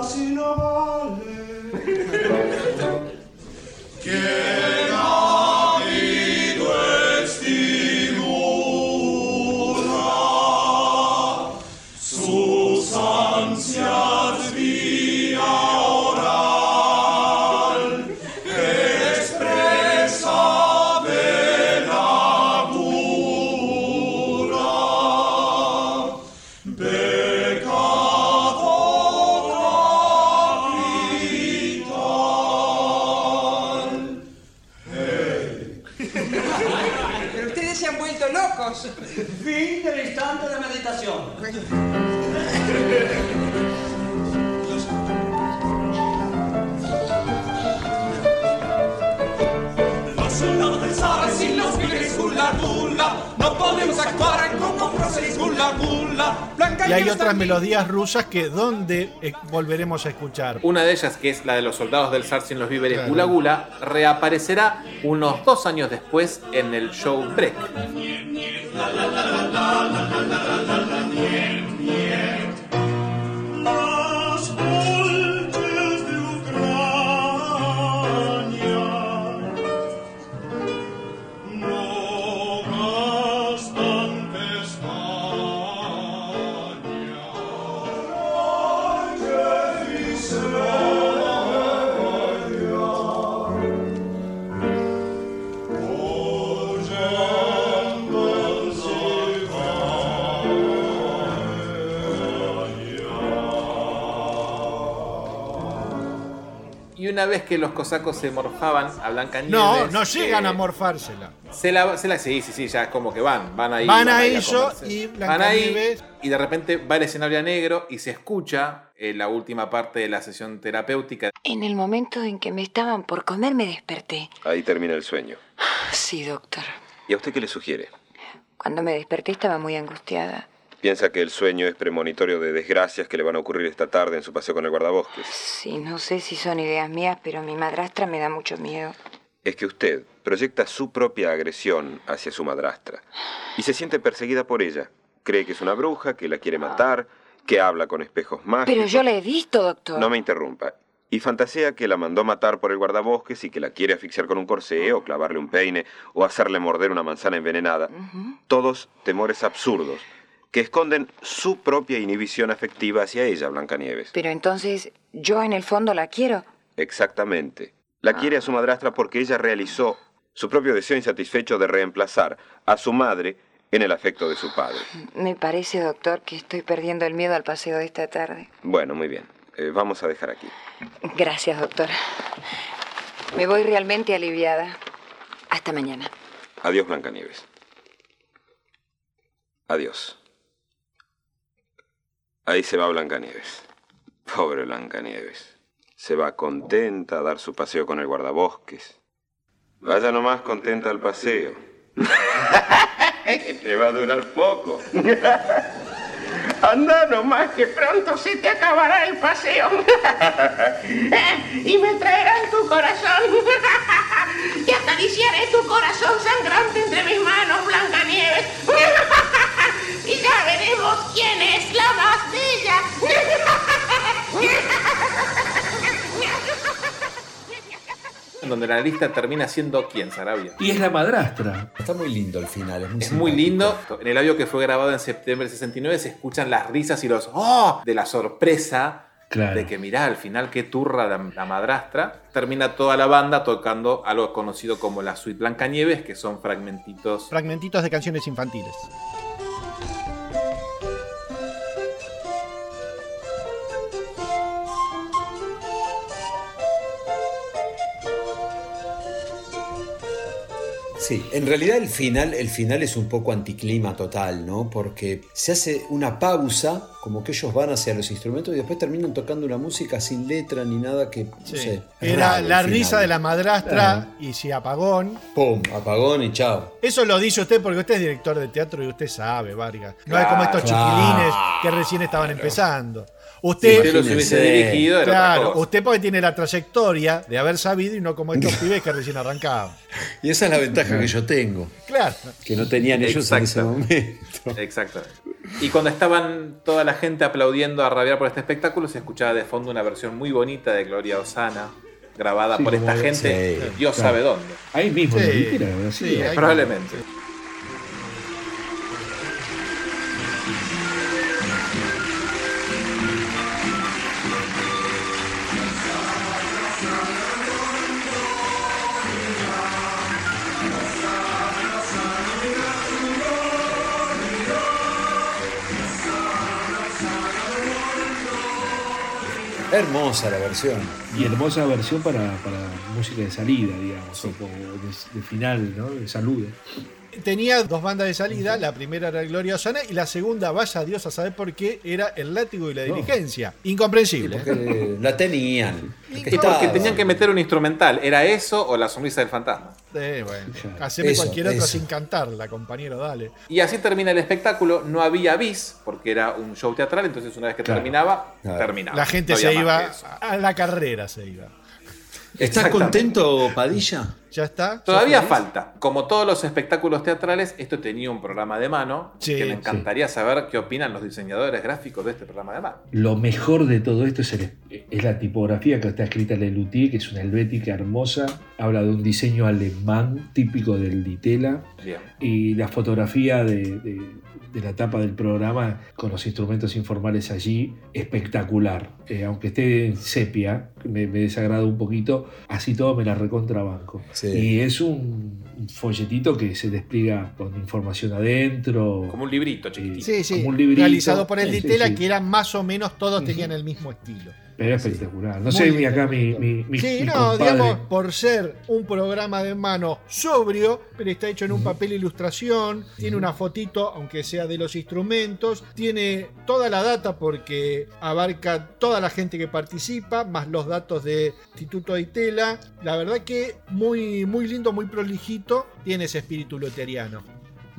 [SPEAKER 3] Así no vale. ¿Quién
[SPEAKER 8] Y hay otras melodías rusas que donde eh, volveremos a escuchar.
[SPEAKER 5] Una de ellas, que es la de los soldados del zar sin los víveres
[SPEAKER 8] Claro.
[SPEAKER 5] Gula Gula, reaparecerá unos dos años después en el show Break. Y una vez que los cosacos se morfaban a Blancanieves...
[SPEAKER 8] No, no llegan
[SPEAKER 5] eh,
[SPEAKER 8] a morfársela.
[SPEAKER 5] Se la, se la- sí, sí, sí, ya es como que van, van ahí.
[SPEAKER 8] Van a
[SPEAKER 5] ahí
[SPEAKER 8] eso
[SPEAKER 5] comerse.
[SPEAKER 8] y
[SPEAKER 5] Van ahí
[SPEAKER 8] Blancanieves-
[SPEAKER 5] y de repente va el escenario a negro y se escucha eh, la última parte de la sesión terapéutica.
[SPEAKER 13] En el momento en que me estaban por comer me desperté.
[SPEAKER 14] Ahí termina el sueño.
[SPEAKER 13] Sí, doctor.
[SPEAKER 14] ¿Y a usted qué le sugiere?
[SPEAKER 13] Cuando me desperté estaba muy angustiada.
[SPEAKER 14] ¿Piensa que el sueño es premonitorio de desgracias que le van a ocurrir esta tarde en su paseo con el guardabosques?
[SPEAKER 13] Sí, no sé si son ideas mías, pero mi madrastra me da mucho miedo.
[SPEAKER 14] Es que usted proyecta su propia agresión hacia su madrastra y se siente perseguida por ella. Cree que es una bruja, que la quiere matar, que habla con espejos mágicos.
[SPEAKER 13] Pero yo la he visto, doctor.
[SPEAKER 14] No me interrumpa. Y fantasea que la mandó matar por el guardabosques y que la quiere asfixiar con un corsé o clavarle un peine o hacerle morder una manzana envenenada. Todos temores absurdos que esconden su propia inhibición afectiva hacia ella, Blancanieves.
[SPEAKER 13] Pero entonces, ¿yo en el fondo la quiero?
[SPEAKER 14] Exactamente. La quiere a su madrastra porque ella realizó su propio deseo insatisfecho de reemplazar a su madre en el afecto de su padre.
[SPEAKER 13] Me parece, doctor, que estoy perdiendo el miedo al paseo de esta tarde.
[SPEAKER 14] Bueno, muy bien. Eh, vamos a dejar aquí.
[SPEAKER 13] Gracias, doctor. Me voy realmente aliviada. Hasta mañana.
[SPEAKER 14] Adiós, Blancanieves. Adiós. Ahí se va Blancanieves. Pobre Blancanieves. Se va contenta a dar su paseo con el guardabosques. Vaya nomás contenta al paseo. te va a durar poco.
[SPEAKER 16] Anda nomás que pronto se te acabará el paseo. [laughs] y me traerán tu corazón.
[SPEAKER 5] Donde la lista termina siendo quién, Sarabia.
[SPEAKER 6] Y es la madrastra.
[SPEAKER 7] Está muy lindo el final. Es muy,
[SPEAKER 5] Es muy lindo. En el audio que fue grabado en septiembre del 69 se escuchan las risas y los ¡oh! de la sorpresa
[SPEAKER 6] Claro.
[SPEAKER 5] de que mirá, al final qué turra la, la madrastra. Termina toda la banda tocando algo conocido como la suite Blancanieves, que son fragmentitos.
[SPEAKER 8] Fragmentitos de canciones infantiles.
[SPEAKER 7] Sí, en realidad el final, el final es un poco anticlima total, ¿no? Porque se hace una pausa, como que ellos van hacia los instrumentos y después terminan tocando una música sin letra ni nada que, no
[SPEAKER 8] Sí.
[SPEAKER 7] sé. es
[SPEAKER 8] Era la
[SPEAKER 7] final.
[SPEAKER 8] risa de la madrastra y si apagón.
[SPEAKER 7] Pum, apagón y chao.
[SPEAKER 8] Eso lo dice usted porque usted es director de teatro y usted sabe, Vargas. No es como estos
[SPEAKER 7] Claro.
[SPEAKER 8] chiquilines que recién estaban empezando. Usted,
[SPEAKER 5] Si usted los hubiese dirigido, era otra
[SPEAKER 8] claro, usted porque tiene la trayectoria de haber sabido y no como estos [laughs] pibes que recién arrancaban.
[SPEAKER 7] Y esa es la ventaja que yo tengo,
[SPEAKER 8] Claro.
[SPEAKER 7] que no tenían ellos en ese
[SPEAKER 5] Exacto.
[SPEAKER 7] momento.
[SPEAKER 5] Exactamente. Y cuando estaban toda la gente aplaudiendo a rabiar por este espectáculo, se escuchaba de fondo una versión muy bonita de Gloria Osana, grabada
[SPEAKER 6] Sí,
[SPEAKER 5] por esta gente,
[SPEAKER 7] sí,
[SPEAKER 5] Dios
[SPEAKER 6] claro.
[SPEAKER 5] sabe dónde.
[SPEAKER 6] Ahí mismo,
[SPEAKER 8] Sí, sí, ahí-
[SPEAKER 5] Probablemente.
[SPEAKER 7] Hermosa la versión.
[SPEAKER 6] Y hermosa versión para, para música de salida, digamos, o de, de final, ¿no? De saludo.
[SPEAKER 8] Tenía dos bandas de salida, la primera era Gloria Osana y la segunda, vaya Dios a saber por qué, era El Látigo y la. Diligencia. Incomprensible.
[SPEAKER 7] Porque la tenían.
[SPEAKER 5] Porque tenían que meter un instrumental. ¿Era eso o la sonrisa del fantasma?
[SPEAKER 8] Eh, bueno, haceme
[SPEAKER 7] Eso,
[SPEAKER 8] cualquier otro
[SPEAKER 7] eso.
[SPEAKER 8] sin cantarla, compañero, dale.
[SPEAKER 5] Y así termina el espectáculo. No había bis, porque era un show teatral. Entonces, una vez que
[SPEAKER 6] Claro.
[SPEAKER 5] terminaba,
[SPEAKER 7] Claro.
[SPEAKER 5] terminaba.
[SPEAKER 8] La gente
[SPEAKER 5] No
[SPEAKER 8] se iba a la carrera, se iba.
[SPEAKER 7] ¿Estás contento, Padilla?
[SPEAKER 8] ¿Ya está?
[SPEAKER 5] Todavía falta. Como todos los espectáculos teatrales, esto tenía un programa de mano.
[SPEAKER 8] Sí,
[SPEAKER 5] que me
[SPEAKER 8] sí.
[SPEAKER 5] encantaría saber qué opinan los diseñadores gráficos de este programa de mano.
[SPEAKER 6] Lo mejor de todo esto es, el- es la tipografía que está escrita en Lelutier, que es una helvética hermosa. Habla de un diseño alemán típico del Ditela.
[SPEAKER 5] Bien.
[SPEAKER 6] Y la fotografía de, de- de la tapa del programa con los instrumentos informales allí, espectacular. Eh, aunque esté en sepia, me, me desagrada un poquito, así todo me la recontrabanco.
[SPEAKER 7] Sí.
[SPEAKER 6] Y es un folletito que se despliega con información adentro.
[SPEAKER 5] Como un librito chiquitito.
[SPEAKER 8] Sí, sí.
[SPEAKER 6] como un librito.
[SPEAKER 8] Realizado por el
[SPEAKER 6] sí,
[SPEAKER 8] Ditela,
[SPEAKER 6] sí.
[SPEAKER 8] que eran más o menos todos tenían el mismo estilo.
[SPEAKER 6] Pero espectacular. No
[SPEAKER 8] Muy
[SPEAKER 6] sé, mi acá mi, mi, mi-
[SPEAKER 8] Sí,
[SPEAKER 6] mi
[SPEAKER 8] no,
[SPEAKER 6] compadre.
[SPEAKER 8] digamos, por ser un programa de mano sobrio, pero está hecho en un papel ilustración, tiene una fotito, aunque sea de los instrumentos, tiene toda la data porque abarca toda la gente que participa, más los datos de Instituto de Itela. La verdad que muy, muy lindo, muy prolijito, tiene ese espíritu luteriano.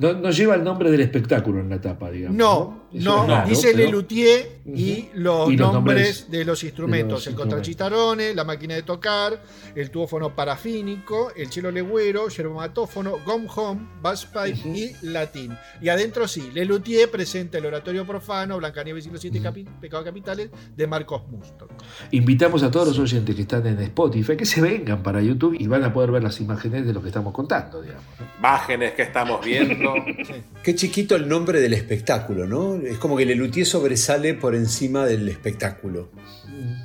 [SPEAKER 6] No, no lleva el nombre del espectáculo en la tapa, digamos.
[SPEAKER 8] No, no,
[SPEAKER 6] raro,
[SPEAKER 8] dice
[SPEAKER 6] pero-
[SPEAKER 8] Lelutier y los,
[SPEAKER 6] Y los
[SPEAKER 8] nombres,
[SPEAKER 6] nombres
[SPEAKER 8] de los instrumentos.
[SPEAKER 6] de los
[SPEAKER 8] el contrachitarone, la máquina de tocar, el tubófono parafínico, el chelo legüero, yerbomatófono, gom home, bass pipe y latín. Y adentro sí, Lelutier presenta el oratorio profano, Blancanieves y los siete capi- pecados capitales de Marcos Musto.
[SPEAKER 6] Invitamos a todos los oyentes que están en Spotify que se vengan para YouTube y van a poder ver las imágenes de lo que estamos contando, digamos.
[SPEAKER 5] Imágenes que estamos viendo. [laughs]
[SPEAKER 7] Qué chiquito el nombre del espectáculo, ¿no? Es como que Lelutier sobresale por encima del espectáculo.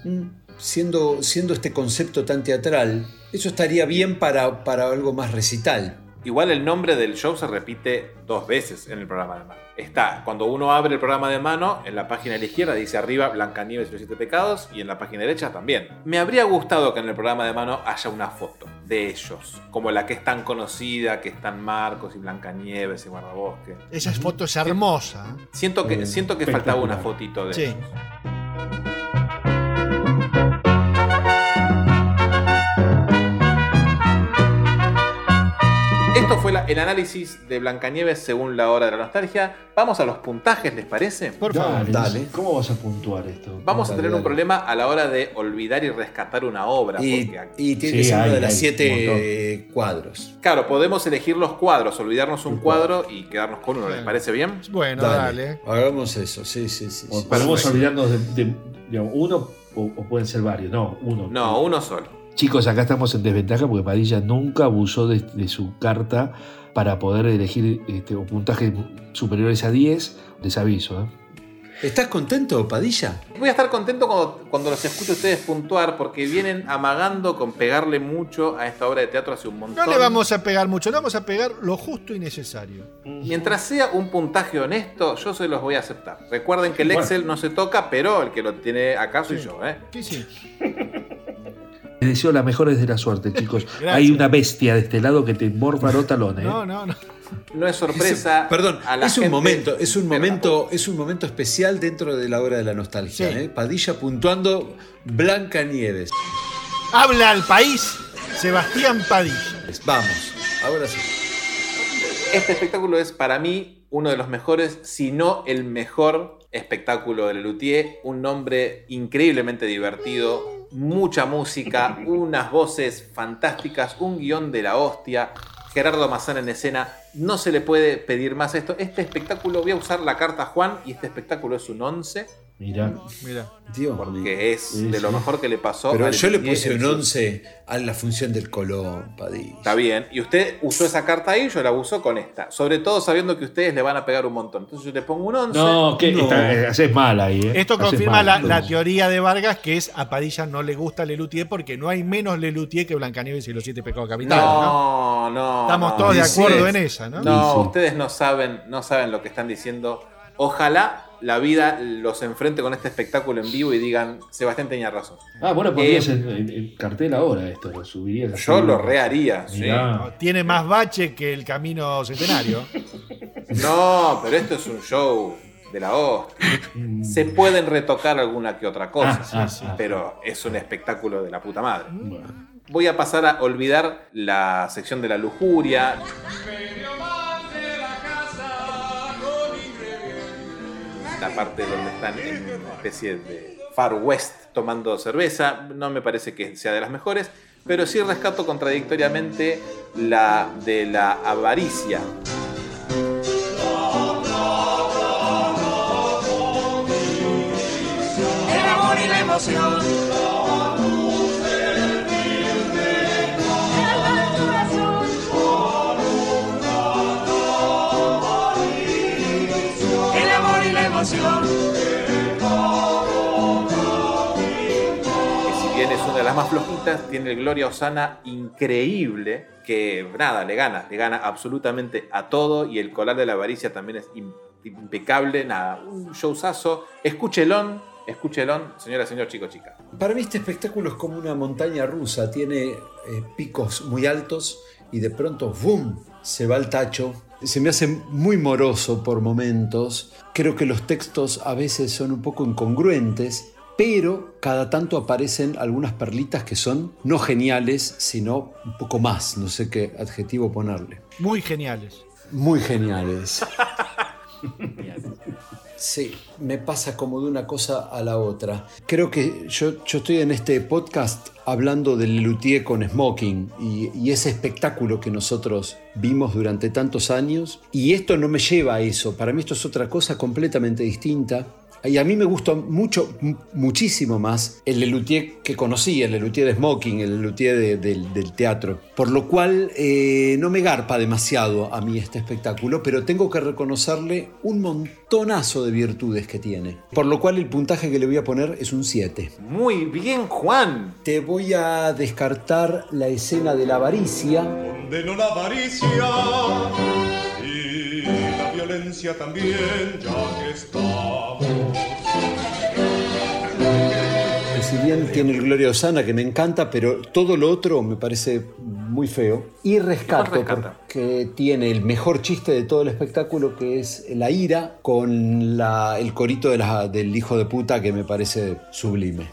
[SPEAKER 7] Mm, Siendo, siendo este concepto tan teatral, eso estaría bien para, para algo más recital.
[SPEAKER 5] Igual el nombre del show se repite dos veces en el programa de mano. Está, cuando uno abre el programa de mano, en la página de la izquierda dice arriba Blancanieves y los siete pecados y en la página derecha también. Me habría gustado que en el programa de mano haya una foto de ellos, como la que es tan conocida, que están Marcos y Blancanieves y Guardabosque.
[SPEAKER 8] Esa foto es hermosa. ¿eh?
[SPEAKER 5] Siento que,
[SPEAKER 6] Mm,
[SPEAKER 5] siento que faltaba una fotito de
[SPEAKER 8] Sí.
[SPEAKER 5] ellos. Esto fue la, el análisis de Blancanieves según la hora de la nostalgia. Vamos a los puntajes, ¿les parece?
[SPEAKER 8] Por
[SPEAKER 6] Dale,
[SPEAKER 7] Dale.
[SPEAKER 6] ¿Cómo vas a puntuar esto?
[SPEAKER 5] Vamos a
[SPEAKER 7] Dale,
[SPEAKER 5] tener un problema a la hora de olvidar y rescatar una obra.
[SPEAKER 7] Y,
[SPEAKER 5] porque
[SPEAKER 7] y tiene
[SPEAKER 6] Sí,
[SPEAKER 7] que ser uno de las siete cuadros.
[SPEAKER 5] claro, podemos elegir los cuadros, olvidarnos un cuadro y quedarnos con uno. ¿Les parece bien?
[SPEAKER 8] Bueno,
[SPEAKER 7] Dale.
[SPEAKER 8] dale.
[SPEAKER 7] Hagamos eso, sí, sí, sí.
[SPEAKER 6] Podemos olvidarnos de, uno o, o pueden ser varios. No, uno.
[SPEAKER 5] No, uno solo.
[SPEAKER 6] Chicos, acá estamos en desventaja porque Padilla nunca abusó de, de su carta para poder elegir este, o puntajes superiores a 10. Les aviso, ¿eh?
[SPEAKER 7] ¿Estás contento, Padilla?
[SPEAKER 5] Voy a estar contento cuando, cuando los escuche a ustedes puntuar porque vienen amagando con pegarle mucho a esta obra de teatro hace un montón.
[SPEAKER 8] No le vamos a pegar mucho, le vamos a pegar lo justo y necesario.
[SPEAKER 5] Mientras sea un puntaje honesto, yo se los voy a aceptar. Recuerden que el
[SPEAKER 8] Bueno.
[SPEAKER 5] Excel no se toca, pero el que lo tiene acá soy
[SPEAKER 8] Sí.
[SPEAKER 5] yo, ¿eh?
[SPEAKER 8] Sí, sí. [laughs]
[SPEAKER 6] Les deseo las mejores de la suerte, chicos. [laughs]
[SPEAKER 8] Gracias.
[SPEAKER 6] Hay una bestia de este lado que te morfa los talones. ¿eh?
[SPEAKER 8] No, no, no.
[SPEAKER 5] No es sorpresa.
[SPEAKER 7] Perdón,
[SPEAKER 5] a la
[SPEAKER 7] es un
[SPEAKER 5] gente-
[SPEAKER 7] momento, es un momento, es un momento especial dentro de la hora de la nostalgia.
[SPEAKER 8] Sí.
[SPEAKER 7] ¿eh? Padilla puntuando Blanca Nieves.
[SPEAKER 8] Habla al país Sebastián Padilla.
[SPEAKER 7] Vamos, ahora sí.
[SPEAKER 5] Este espectáculo es para mí uno de los mejores, si no el mejor espectáculo de Lelutier. Un nombre increíblemente divertido, mucha música, unas voces fantásticas, un guion de la hostia. Gerardo Mazán en escena, no se le puede pedir más esto. Este espectáculo, voy a usar la carta Juan y este espectáculo es un 11,
[SPEAKER 6] Mira.
[SPEAKER 8] Mira.
[SPEAKER 7] Dios mío.
[SPEAKER 5] que es de lo mejor que le pasó
[SPEAKER 7] Pero yo le puse un
[SPEAKER 5] su-
[SPEAKER 7] 11 a la función del Colón, Padilla.
[SPEAKER 5] Está bien. Y usted usó esa carta ahí, yo la uso con esta. Sobre todo sabiendo que ustedes le van a pegar un montón. Entonces yo le pongo un 11.
[SPEAKER 6] No, que
[SPEAKER 7] No.
[SPEAKER 6] esta- eh, haces mal ahí. ¿eh?
[SPEAKER 8] Esto
[SPEAKER 6] Haces
[SPEAKER 8] confirma
[SPEAKER 6] mal.
[SPEAKER 8] la, la teoría de Vargas que es a Padilla no le gusta Lelutier porque no hay menos Lelutier que Blancanieves y los siete pecados capitales. ¿no?
[SPEAKER 5] No, no.
[SPEAKER 8] Estamos
[SPEAKER 5] no.
[SPEAKER 8] todos de acuerdo en esa, ¿no?
[SPEAKER 5] No,
[SPEAKER 6] Sí, sí.
[SPEAKER 5] ustedes no saben, no saben lo que están diciendo. Ojalá la vida los enfrente con este espectáculo en vivo y digan, Sebastián tenía razón.
[SPEAKER 6] Ah, bueno, pondrías
[SPEAKER 5] Eh,
[SPEAKER 6] en cartel ahora esto, lo subirías. así.
[SPEAKER 5] Yo lo reharía, sí.
[SPEAKER 8] Tiene más bache que el camino centenario. [laughs]
[SPEAKER 5] No, pero esto es un show de la hostia. Se pueden retocar alguna que otra cosa,
[SPEAKER 6] Ah, ah, ah.
[SPEAKER 5] pero es un espectáculo de la puta madre.
[SPEAKER 6] Bueno.
[SPEAKER 5] Voy a pasar a olvidar la sección de la lujuria. La parte donde están en una especie de Far West tomando cerveza. No me parece que sea de las mejores. Pero sí rescato contradictoriamente la de la avaricia.
[SPEAKER 16] La emoción.
[SPEAKER 5] Más flojitas, tiene el Gloria Osana increíble, que nada, le gana, le gana absolutamente a todo, y el colar de la avaricia también es im- impecable, nada, un showzazo, escúchelón, escúchelón, señora, señor, chico, chica.
[SPEAKER 7] Para mí este espectáculo es como una montaña rusa, tiene eh, picos muy altos y de pronto ¡boom! se va al tacho. Se me hace muy moroso por momentos. Creo que los textos a veces son un poco incongruentes, pero cada tanto aparecen algunas perlitas que son no geniales, sino un poco más, no sé qué adjetivo ponerle.
[SPEAKER 8] Muy geniales.
[SPEAKER 7] Muy geniales. [laughs] Sí, me pasa como de una cosa a la otra. Creo que yo, yo estoy en este podcast hablando del Lelutier con Smoking y, y ese espectáculo que nosotros vimos durante tantos años. Y esto no me lleva a eso. Para mí esto es otra cosa completamente distinta. Y a mí me gusta mucho, muchísimo más el Lelutier que conocí, el Lelutier de Smoking, el Lelutier de- del- del teatro. Por lo cual eh, no me garpa demasiado a mí este espectáculo, pero tengo que reconocerle un montonazo de virtudes que tiene. Por lo cual el puntaje que le voy a poner es un 7.
[SPEAKER 5] Muy bien, Juan.
[SPEAKER 7] Te voy a descartar la escena de la avaricia.
[SPEAKER 3] Condeno la avaricia y la violencia también, ya que estamos.
[SPEAKER 7] Si bien tiene el Gloria Osana, que me encanta, pero todo lo otro me parece muy feo. Y rescato, porque tiene el mejor chiste de todo el espectáculo, que es la ira, con la- el corito de la- del hijo de puta, que me parece sublime.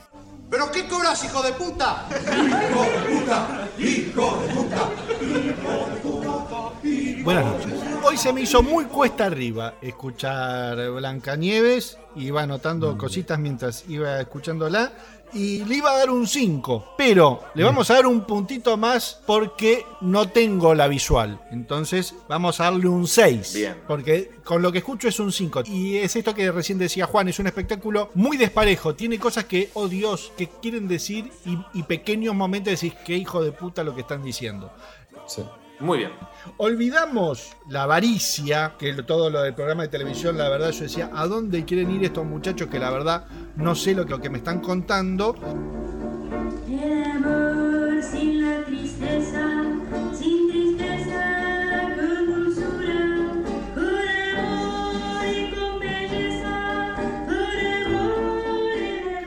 [SPEAKER 17] ¿Pero qué cobras, hijo de puta?
[SPEAKER 3] Hijo de puta, hijo de puta, hijo de puta, hijo
[SPEAKER 8] Buenas noches. Hoy se me hizo muy cuesta arriba escuchar Blancanieves. Iba anotando cositas mientras iba escuchándola. Y le iba a dar un 5. Pero le vamos a dar un puntito más porque no tengo la visual. Entonces vamos a darle un 6.
[SPEAKER 5] Bien.
[SPEAKER 8] Porque con lo que escucho es un 5. Y es esto que recién decía Juan. Es un espectáculo muy desparejo. Tiene cosas que, oh Dios, que quieren decir. Y, y pequeños momentos decís, qué hijo de puta lo que están diciendo.
[SPEAKER 5] Muy bien.
[SPEAKER 8] Olvidamos la avaricia, que todo lo del programa de televisión, la verdad yo decía, ¿a dónde quieren ir estos muchachos que la verdad no sé lo que, lo que me están contando?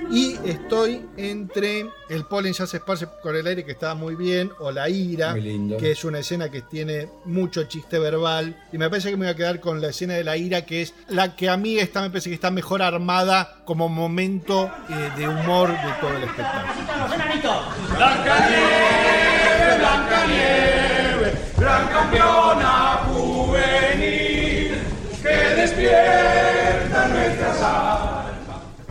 [SPEAKER 18] Y
[SPEAKER 8] estoy entre el polen ya se esparce por el aire, que estaba muy bien, o la ira, que es una escena que tiene mucho chiste verbal. Y me parece que me voy a quedar con la escena de la ira, que es la que a mí está, me parece que está mejor armada como momento eh, de humor de todo el espectáculo.
[SPEAKER 3] Blancanieves, Blancanieves, gran campeona juvenil, que despierta.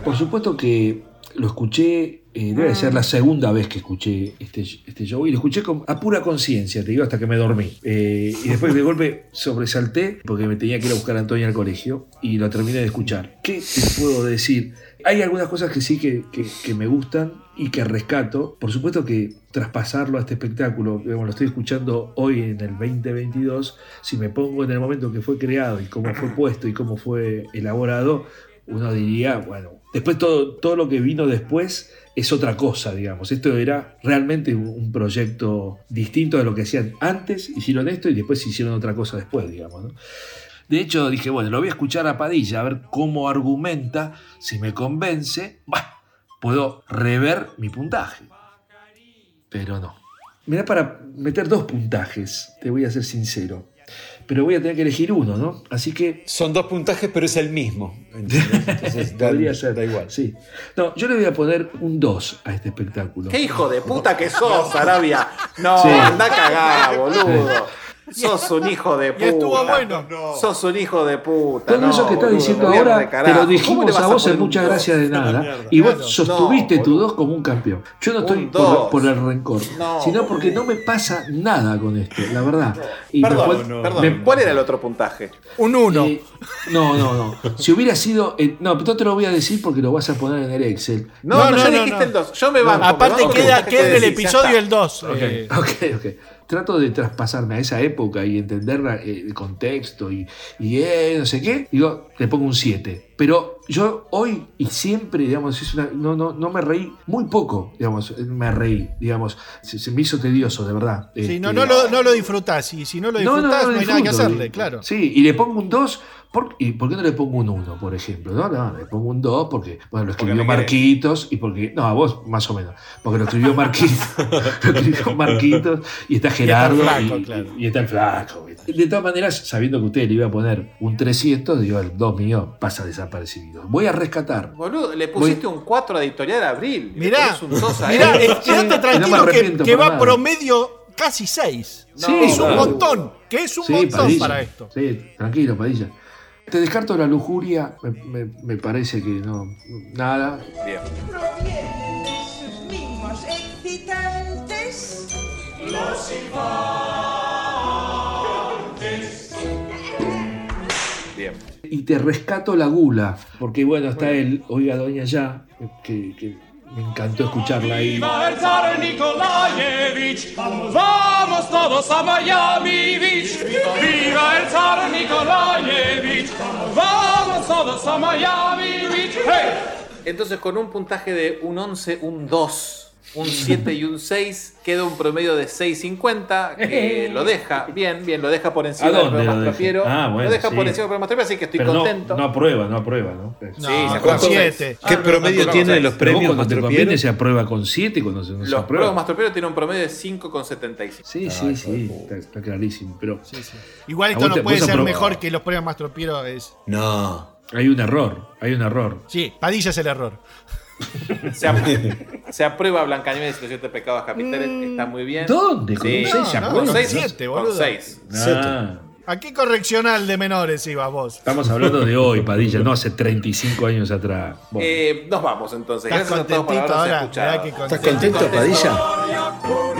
[SPEAKER 6] Por supuesto que lo escuché, eh, debe ser la segunda vez que escuché este, este show y lo escuché con, a pura conciencia, te digo, hasta que me dormí. Eh, y después de golpe sobresalté porque me tenía que ir a buscar a Antonio al colegio y lo terminé de escuchar. ¿Qué te puedo decir? Hay algunas cosas que sí que, que- que me gustan y que rescato. Por supuesto que traspasarlo a este espectáculo, digamos, lo estoy escuchando hoy en el 2022, si me pongo en el momento que fue creado y cómo fue puesto y cómo fue elaborado, uno diría, bueno, después todo, todo lo que vino después es otra cosa, digamos. Esto era realmente un, proyecto distinto de lo que hacían antes, hicieron esto y después hicieron otra cosa después, digamos. ¿no? De hecho, dije, bueno, lo voy a escuchar a Padilla, a ver cómo argumenta, si me convence, puedo rever mi puntaje. Pero no. Da para meter dos puntajes, te voy a ser sincero. Pero voy a tener que elegir uno, ¿no? Así que.
[SPEAKER 7] Son dos puntajes, pero es el mismo. Entonces, [laughs] da-
[SPEAKER 6] Podría ser.
[SPEAKER 7] da igual.
[SPEAKER 6] Sí. No, yo le voy a poner un 2 a este espectáculo.
[SPEAKER 5] ¡Qué hijo de puta que sos, Arabia! No,
[SPEAKER 6] Sí.
[SPEAKER 5] anda a cagar, boludo. [laughs] Sos un hijo de puta.
[SPEAKER 8] Y estuvo bueno.
[SPEAKER 5] Sos un hijo de puta.
[SPEAKER 6] Todo
[SPEAKER 5] no,
[SPEAKER 6] eso que estás diciendo ahora te lo
[SPEAKER 5] ¿Cómo le
[SPEAKER 6] dijimos a vos en muchas gracias de nada
[SPEAKER 5] mierda.
[SPEAKER 6] y vos
[SPEAKER 5] Claro.
[SPEAKER 6] sostuviste
[SPEAKER 5] No,
[SPEAKER 6] tu 2 como un campeón. Yo no estoy por, el rencor,
[SPEAKER 5] No,
[SPEAKER 6] sino porque no me pasa nada con esto, la verdad. Y
[SPEAKER 5] Perdón,
[SPEAKER 6] después
[SPEAKER 5] perdón.
[SPEAKER 6] me-
[SPEAKER 5] ¿Cuál era el otro puntaje?
[SPEAKER 8] Un 1.
[SPEAKER 6] Eh, no, no, no. Si hubiera sido. eh, no, pero no te lo voy a decir porque lo vas a poner en el Excel.
[SPEAKER 5] No, no, ya dijiste el 2. Yo me banco.
[SPEAKER 8] Aparte
[SPEAKER 5] me banco
[SPEAKER 8] queda, queda el episodio el 2.
[SPEAKER 6] Ok,
[SPEAKER 8] eh,
[SPEAKER 6] ok, ok. Trato de traspasarme a esa época y entender eh, el contexto y, y eh, no sé qué. Digo, le pongo un 7. Pero yo hoy y siempre, digamos, es una- no, no, no me reí muy poco, digamos, me reí, digamos, se, se me hizo tedioso, de verdad.
[SPEAKER 8] Sí, no,
[SPEAKER 6] Este,
[SPEAKER 8] no, lo, no lo disfrutás. Y si no lo disfrutás, no, hay nada que hacerle, claro.
[SPEAKER 6] Sí, y le pongo un 2. ¿Por, ¿Y por qué no le pongo un 1, por ejemplo? No, no, le pongo un 2 porque, bueno, lo escribió
[SPEAKER 5] querés.
[SPEAKER 6] Marquitos y porque, no, a vos más o menos, porque lo escribió Marquitos, [laughs] [laughs] lo escribió Marquitos y está Gerardo y,
[SPEAKER 8] flaco, claro.
[SPEAKER 6] y está el flaco. De todas maneras, sabiendo que usted le iba a poner un 300, digo, el 2 mío pasa desapercibido. Voy a rescatar.
[SPEAKER 5] Boludo, le pusiste un 4 a Editorial Abril. y le
[SPEAKER 8] Mirá,
[SPEAKER 5] un 2 a
[SPEAKER 8] mirá, [laughs] eh, quédate
[SPEAKER 6] no
[SPEAKER 8] tranquilo que, va
[SPEAKER 6] nada.
[SPEAKER 8] promedio casi 6.
[SPEAKER 6] Sí,
[SPEAKER 8] es un
[SPEAKER 6] claro.
[SPEAKER 8] montón, que es un
[SPEAKER 6] Sí,
[SPEAKER 8] montón
[SPEAKER 6] Padilla.
[SPEAKER 8] para esto.
[SPEAKER 6] Sí, tranquilo, Padilla. Te descarto la lujuria, me, me- me parece que no, nada.
[SPEAKER 5] Bien.
[SPEAKER 11] Provienen de sus mismos excitantes.
[SPEAKER 3] Los silbantes.
[SPEAKER 5] Bien.
[SPEAKER 6] Y te rescato la gula, porque bueno, está el Oiga Doña Ya, que, que me encantó escucharla ahí.
[SPEAKER 3] Viva el zar Nikolaevich, vamos todos a Miami Beach. Viva el zar Nikolaevich, vamos todos a Miami Beach. Hey.
[SPEAKER 5] Entonces, con un puntaje de un 11, un 2, un 7 y un 6, queda un promedio de 6.50, que [laughs] lo deja, bien, bien, lo deja por encima
[SPEAKER 6] ¿A
[SPEAKER 5] del programa? Mastropiero.
[SPEAKER 6] Ah, bueno,
[SPEAKER 5] lo deja
[SPEAKER 6] sí.
[SPEAKER 5] por encima del programa Mastropiero, así que estoy
[SPEAKER 6] Pero no-
[SPEAKER 5] contento.
[SPEAKER 6] No, aprueba, no aprueba, ¿no?
[SPEAKER 5] Sí,
[SPEAKER 8] No,
[SPEAKER 5] se
[SPEAKER 8] con
[SPEAKER 5] aprueba.
[SPEAKER 8] 7.
[SPEAKER 7] ¿Qué promedio tiene de los premios
[SPEAKER 6] cuando te conviene se aprueba con 7 cuando se, no se
[SPEAKER 5] Los
[SPEAKER 6] aprueba.
[SPEAKER 5] programas Mastropiero tienen un promedio de 5,75.
[SPEAKER 6] Sí, sí, sí, está, está clarísimo. Pero
[SPEAKER 8] Igual esto no
[SPEAKER 6] te-
[SPEAKER 8] puede ser mejor que los premios Mastropiero. Es...
[SPEAKER 7] No.
[SPEAKER 6] hay un error, hay un error.
[SPEAKER 8] Sí, Padilla es el error. [laughs]
[SPEAKER 5] Se, ap- se aprueba Blancanieves y los siete pecados capitales, está muy bien.
[SPEAKER 6] ¿Dónde? ¿Con
[SPEAKER 5] Sí.
[SPEAKER 6] seis se
[SPEAKER 5] No,
[SPEAKER 6] aprueba?
[SPEAKER 5] Con seis,
[SPEAKER 8] Siete,
[SPEAKER 5] con
[SPEAKER 8] boludo.
[SPEAKER 5] seis.
[SPEAKER 6] Ah,
[SPEAKER 8] ¿A qué correccional de menores ibas vos?
[SPEAKER 6] Estamos hablando de hoy, Padilla, no hace 35 años atrás. Bueno.
[SPEAKER 5] Eh, nos vamos entonces.
[SPEAKER 8] ¿Estás
[SPEAKER 5] Gracias a todos por
[SPEAKER 8] contentito ahora?
[SPEAKER 7] ¿Estás contento, Padilla?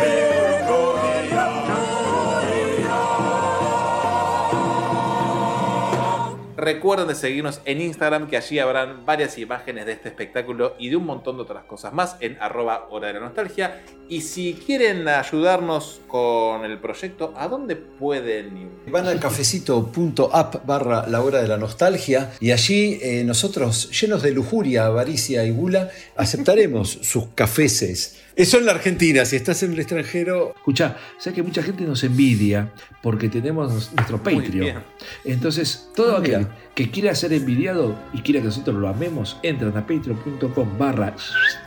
[SPEAKER 5] Recuerden de seguirnos en Instagram, que allí habrán varias imágenes de este espectáculo y de un montón de otras cosas más en arroba hora de la nostalgia. Y si quieren ayudarnos con el proyecto, ¿a dónde pueden ir?
[SPEAKER 7] Van al cafecito.app barra la hora de la nostalgia y allí eh, nosotros, llenos de lujuria, avaricia y gula, aceptaremos sus cafeces. Eso en la Argentina, si estás en el extranjero...
[SPEAKER 6] Escucha, sé que mucha gente nos envidia porque tenemos nuestro. Patreon. Entonces, todo aquel. Que quiera ser envidiado y quiera que nosotros lo amemos, entran a patreon.com barra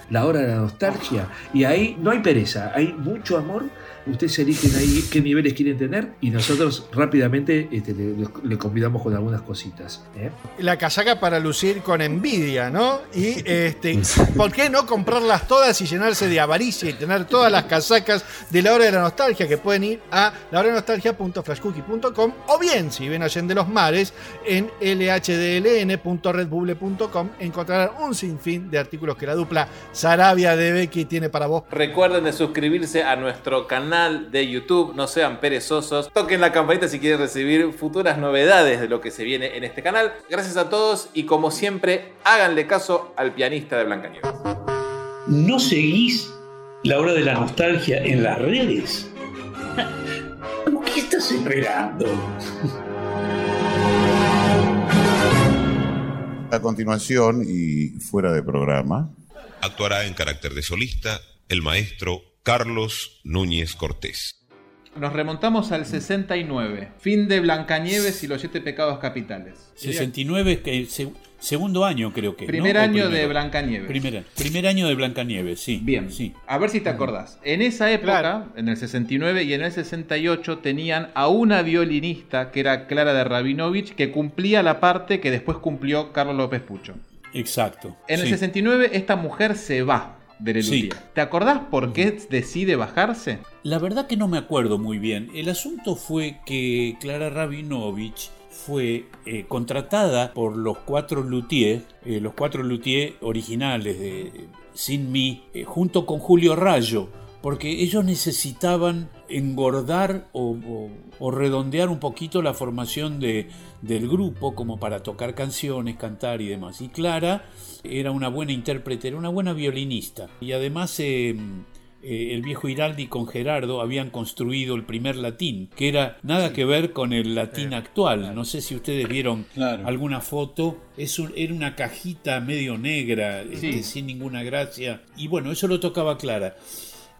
[SPEAKER 6] la hora de la nostalgia y ahí no hay pereza, hay mucho amor. Ustedes eligen ahí qué niveles quieren tener y nosotros rápidamente este, le, convidamos con algunas cositas. ¿eh?
[SPEAKER 8] La casaca para lucir con envidia, ¿no? Y este, ¿por qué no comprarlas todas y llenarse de avaricia y tener todas las casacas de la hora de la nostalgia que pueden ir a lahora-de-nostalgia.flashcookie.com o bien, si ven Allende los Mares, en lhdln.redbubble.com encontrarán un sinfín de artículos que la dupla Sarabia de Becky tiene para vos.
[SPEAKER 5] Recuerden de suscribirse a nuestro canal de YouTube, no sean perezosos. Toquen la campanita si quieren recibir futuras novedades de lo que se viene en este canal. Gracias a todos y como siempre, háganle caso al pianista de Blancanieves.
[SPEAKER 4] ¿No seguís la hora de la nostalgia en las redes? [laughs] ¿Qué estás esperando? [laughs]
[SPEAKER 19] A continuación y fuera de programa,
[SPEAKER 20] Actuará en carácter de solista el maestro Carlos Núñez Cortés.
[SPEAKER 5] Nos remontamos al 69, fin de Blancanieves y los siete pecados capitales.
[SPEAKER 4] 69, que se- segundo año creo que.
[SPEAKER 5] Primer
[SPEAKER 4] ¿O
[SPEAKER 5] año de? Blancanieves.
[SPEAKER 4] Primer, primer año de Blancanieves, sí.
[SPEAKER 5] Bien.
[SPEAKER 4] Sí.
[SPEAKER 5] A ver si te acordás. En esa época, en el 69 y en el 68, tenían a una violinista que era Clara de Rabinovich, que cumplía la parte que después cumplió Carlos López Pucho.
[SPEAKER 4] Exacto.
[SPEAKER 5] En el
[SPEAKER 4] sí.
[SPEAKER 5] 69, esta mujer se va de.
[SPEAKER 4] Sí.
[SPEAKER 5] ¿Te acordás por qué decide bajarse?
[SPEAKER 4] La verdad que no me acuerdo muy bien. El asunto fue que Clara Rabinovich fue eh, contratada por los cuatro luthiers, eh, los cuatro luthiers originales de Sin Mí, eh, junto con Julio Rayo, porque ellos necesitaban engordar o, o- redondear un poquito la formación de, del grupo como para tocar canciones, cantar y demás. Y Clara era una buena intérprete, era una buena violinista. Y además eh, eh, el viejo Hiraldi con Gerardo habían construido el primer latín, que era nada que ver con el latín actual. No sé si ustedes vieron alguna foto. Es un- era una cajita medio negra, este, sin ninguna gracia. Y bueno, eso lo tocaba Clara.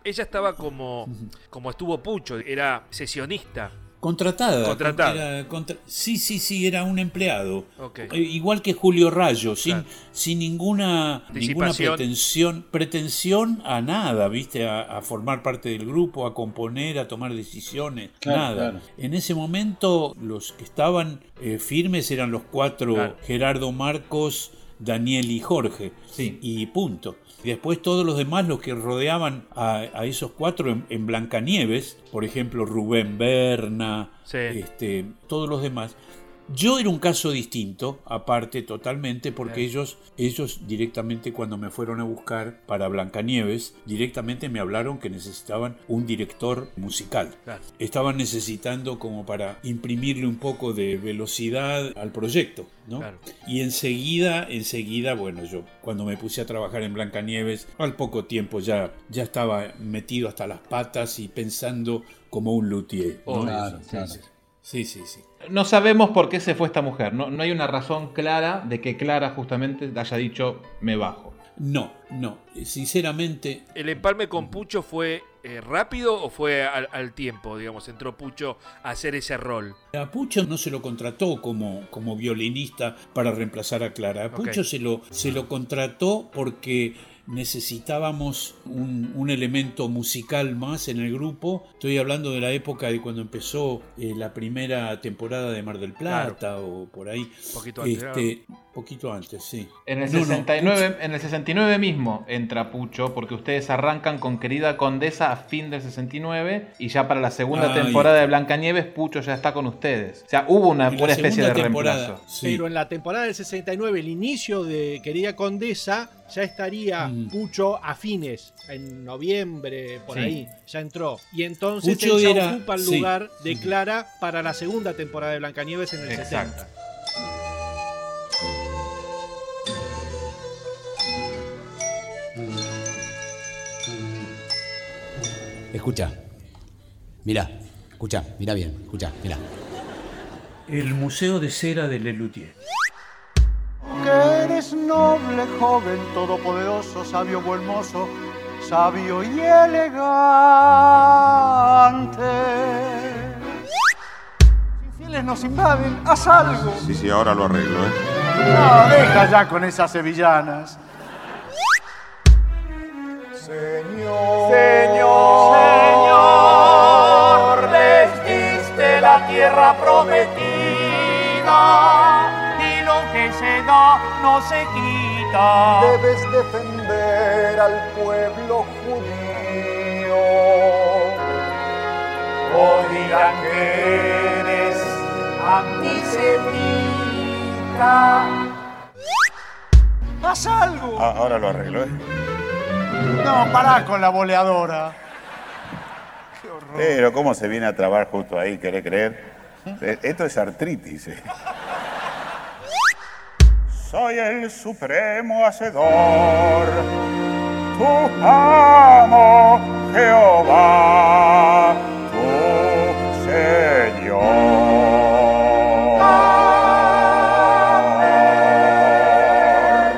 [SPEAKER 21] Ella estaba como, como estuvo Pucho, era sesionista.
[SPEAKER 4] Contratada.
[SPEAKER 21] Contratada.
[SPEAKER 4] Era contra- Sí, sí, sí, era un empleado. Eh, Igual que Julio Rayo, sin, sin ninguna, ninguna pretensión, pretensión a nada, ¿viste? A, a formar parte del grupo, a componer, a tomar decisiones,
[SPEAKER 21] Claro,
[SPEAKER 4] nada.
[SPEAKER 21] claro.
[SPEAKER 4] En ese momento los que estaban eh, firmes eran los cuatro,
[SPEAKER 21] Claro.
[SPEAKER 4] Gerardo Marcos, Daniel y Jorge. Y punto. Después todos los demás, los que rodeaban a, a esos cuatro en, en Blancanieves, por ejemplo Rubén Berna, este, todos los demás. Yo era un caso distinto, aparte totalmente, porque ellos, ellos directamente cuando me fueron a buscar para Blancanieves, directamente me hablaron que necesitaban un director musical.
[SPEAKER 21] Claro.
[SPEAKER 4] Estaban necesitando como para imprimirle un poco de velocidad al proyecto, ¿no?
[SPEAKER 21] Claro.
[SPEAKER 4] Y enseguida, enseguida, bueno, yo cuando me puse a trabajar en Blancanieves, al poco tiempo ya, ya estaba metido hasta las patas y pensando como un luthier. ¿no?
[SPEAKER 5] Oh, claro,
[SPEAKER 4] Sí, sí. Sí.
[SPEAKER 5] No sabemos por qué se fue esta mujer. No, no hay una razón clara de que Clara justamente haya dicho me bajo.
[SPEAKER 4] No, no. Sinceramente,
[SPEAKER 21] ¿El empalme con Pucho fue eh, rápido o fue al, al tiempo, digamos? Entró Pucho a hacer ese rol.
[SPEAKER 4] A Pucho no se lo contrató como, como violinista para reemplazar a Clara. A Pucho se, lo, se lo contrató porque necesitábamos un, un elemento musical más en el grupo. Estoy hablando de la época de cuando empezó eh, la primera temporada de Mar del Plata o por ahí.
[SPEAKER 21] poquito antes,
[SPEAKER 4] Este,
[SPEAKER 10] Poquito antes, sí.
[SPEAKER 5] En el,
[SPEAKER 10] No, no,
[SPEAKER 5] 69, en el 69 mismo entra Pucho, porque ustedes arrancan con Querida Condesa a fin del 69 y ya para la segunda
[SPEAKER 10] Ah,
[SPEAKER 5] temporada de Blancanieves, Pucho ya está con ustedes. O sea, hubo una, una especie de reemplazo.
[SPEAKER 8] Pero en la temporada del 69, el inicio de Querida Condesa, ya estaría
[SPEAKER 10] Mm.
[SPEAKER 8] Pucho a fines, en noviembre, por
[SPEAKER 10] Sí.
[SPEAKER 8] ahí, ya entró. Y entonces
[SPEAKER 10] Pucho
[SPEAKER 8] él ya
[SPEAKER 10] era-
[SPEAKER 8] ocupa el
[SPEAKER 10] sí.
[SPEAKER 8] lugar de Clara para la segunda temporada de Blancanieves en el
[SPEAKER 5] Exacto.
[SPEAKER 8] 70.
[SPEAKER 7] Escucha. Mira, escucha, mira bien, escucha, mira.
[SPEAKER 10] El Museo de Cera de Lelutier.
[SPEAKER 22] que eres noble, joven, todopoderoso, sabio, buen mozo, sabio y elegante. Si infieles nos invaden, haz algo.
[SPEAKER 19] Sí, sí, ahora lo arreglo, ¿eh?
[SPEAKER 22] No, deja ya con esas sevillanas.
[SPEAKER 4] Señor, Señor, y lo que se da no se quita.
[SPEAKER 22] Debes defender al pueblo judío.
[SPEAKER 4] O dirán que eres antisemita.
[SPEAKER 22] Haz algo.
[SPEAKER 19] Ah, ahora lo arreglo, ¿eh?
[SPEAKER 22] No, pará con la boleadora.
[SPEAKER 19] Pero cómo se viene a trabar justo ahí, ¿querés creer? Eh, Esto es artritis. eh. Soy el supremo hacedor, tu amo Jehová, tu Señor.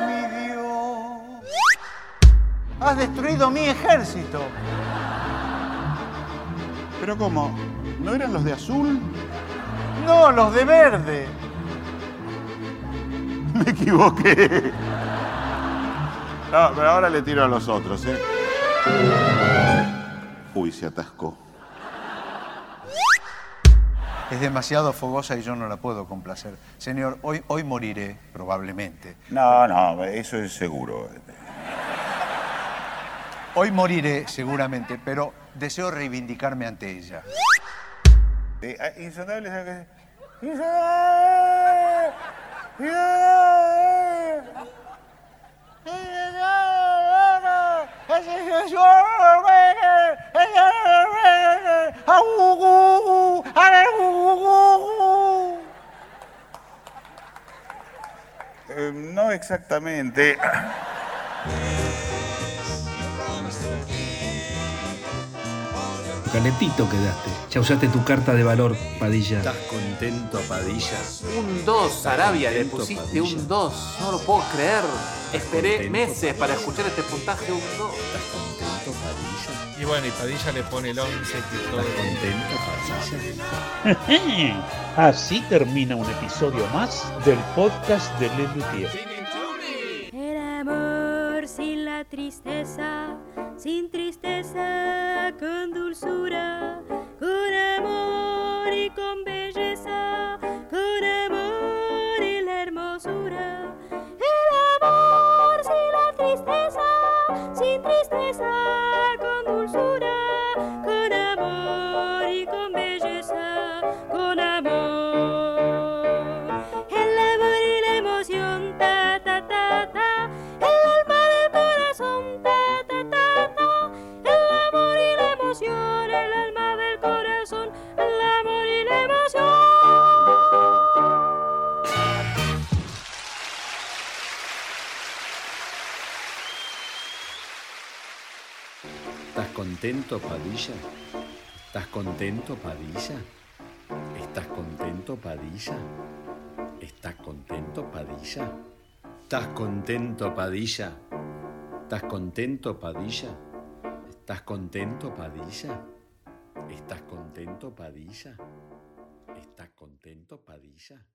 [SPEAKER 22] Mi Dios. Has destruido mi ejército.
[SPEAKER 19] ¿Pero cómo? ¿No eran los de azul?
[SPEAKER 22] No, los de verde. [laughs]
[SPEAKER 19] Me equivoqué. No, pero ahora le tiro a los otros, ¿eh? Uy, se atascó.
[SPEAKER 22] Es demasiado fogosa y yo no la puedo complacer. Señor, hoy, hoy moriré, probablemente.
[SPEAKER 19] No, no, eso es seguro.
[SPEAKER 22] Hoy moriré, seguramente, pero deseo reivindicarme ante ella.
[SPEAKER 19] Insonable, ¿sabes qué? No exactamente.
[SPEAKER 6] Calentito quedaste. Ya usaste tu carta de valor, Padilla.
[SPEAKER 7] ¿Estás contento, Padilla?
[SPEAKER 5] Un 2, Arabia, le pusiste
[SPEAKER 7] Padilla?
[SPEAKER 5] un 2. No lo puedo creer. Esperé
[SPEAKER 7] contento,
[SPEAKER 5] meses para escuchar este puntaje un 2.
[SPEAKER 7] ¿Estás contento, Padilla?
[SPEAKER 8] Y bueno, y Padilla le pone el 11 que todo.
[SPEAKER 7] ¿Estás contento, Padilla? [laughs]
[SPEAKER 10] Así termina un episodio más del podcast de Lelutier.
[SPEAKER 7] Padilla? ¿Estás contento, Padilla? ¿Estás contento, Padilla? ¿Estás contento, Padilla? ¿Estás contento, Padilla? ¿Estás contento, Padilla? ¿Estás contento, Padilla? ¿Estás contento, Padilla? ¿Estás contento, Padilla?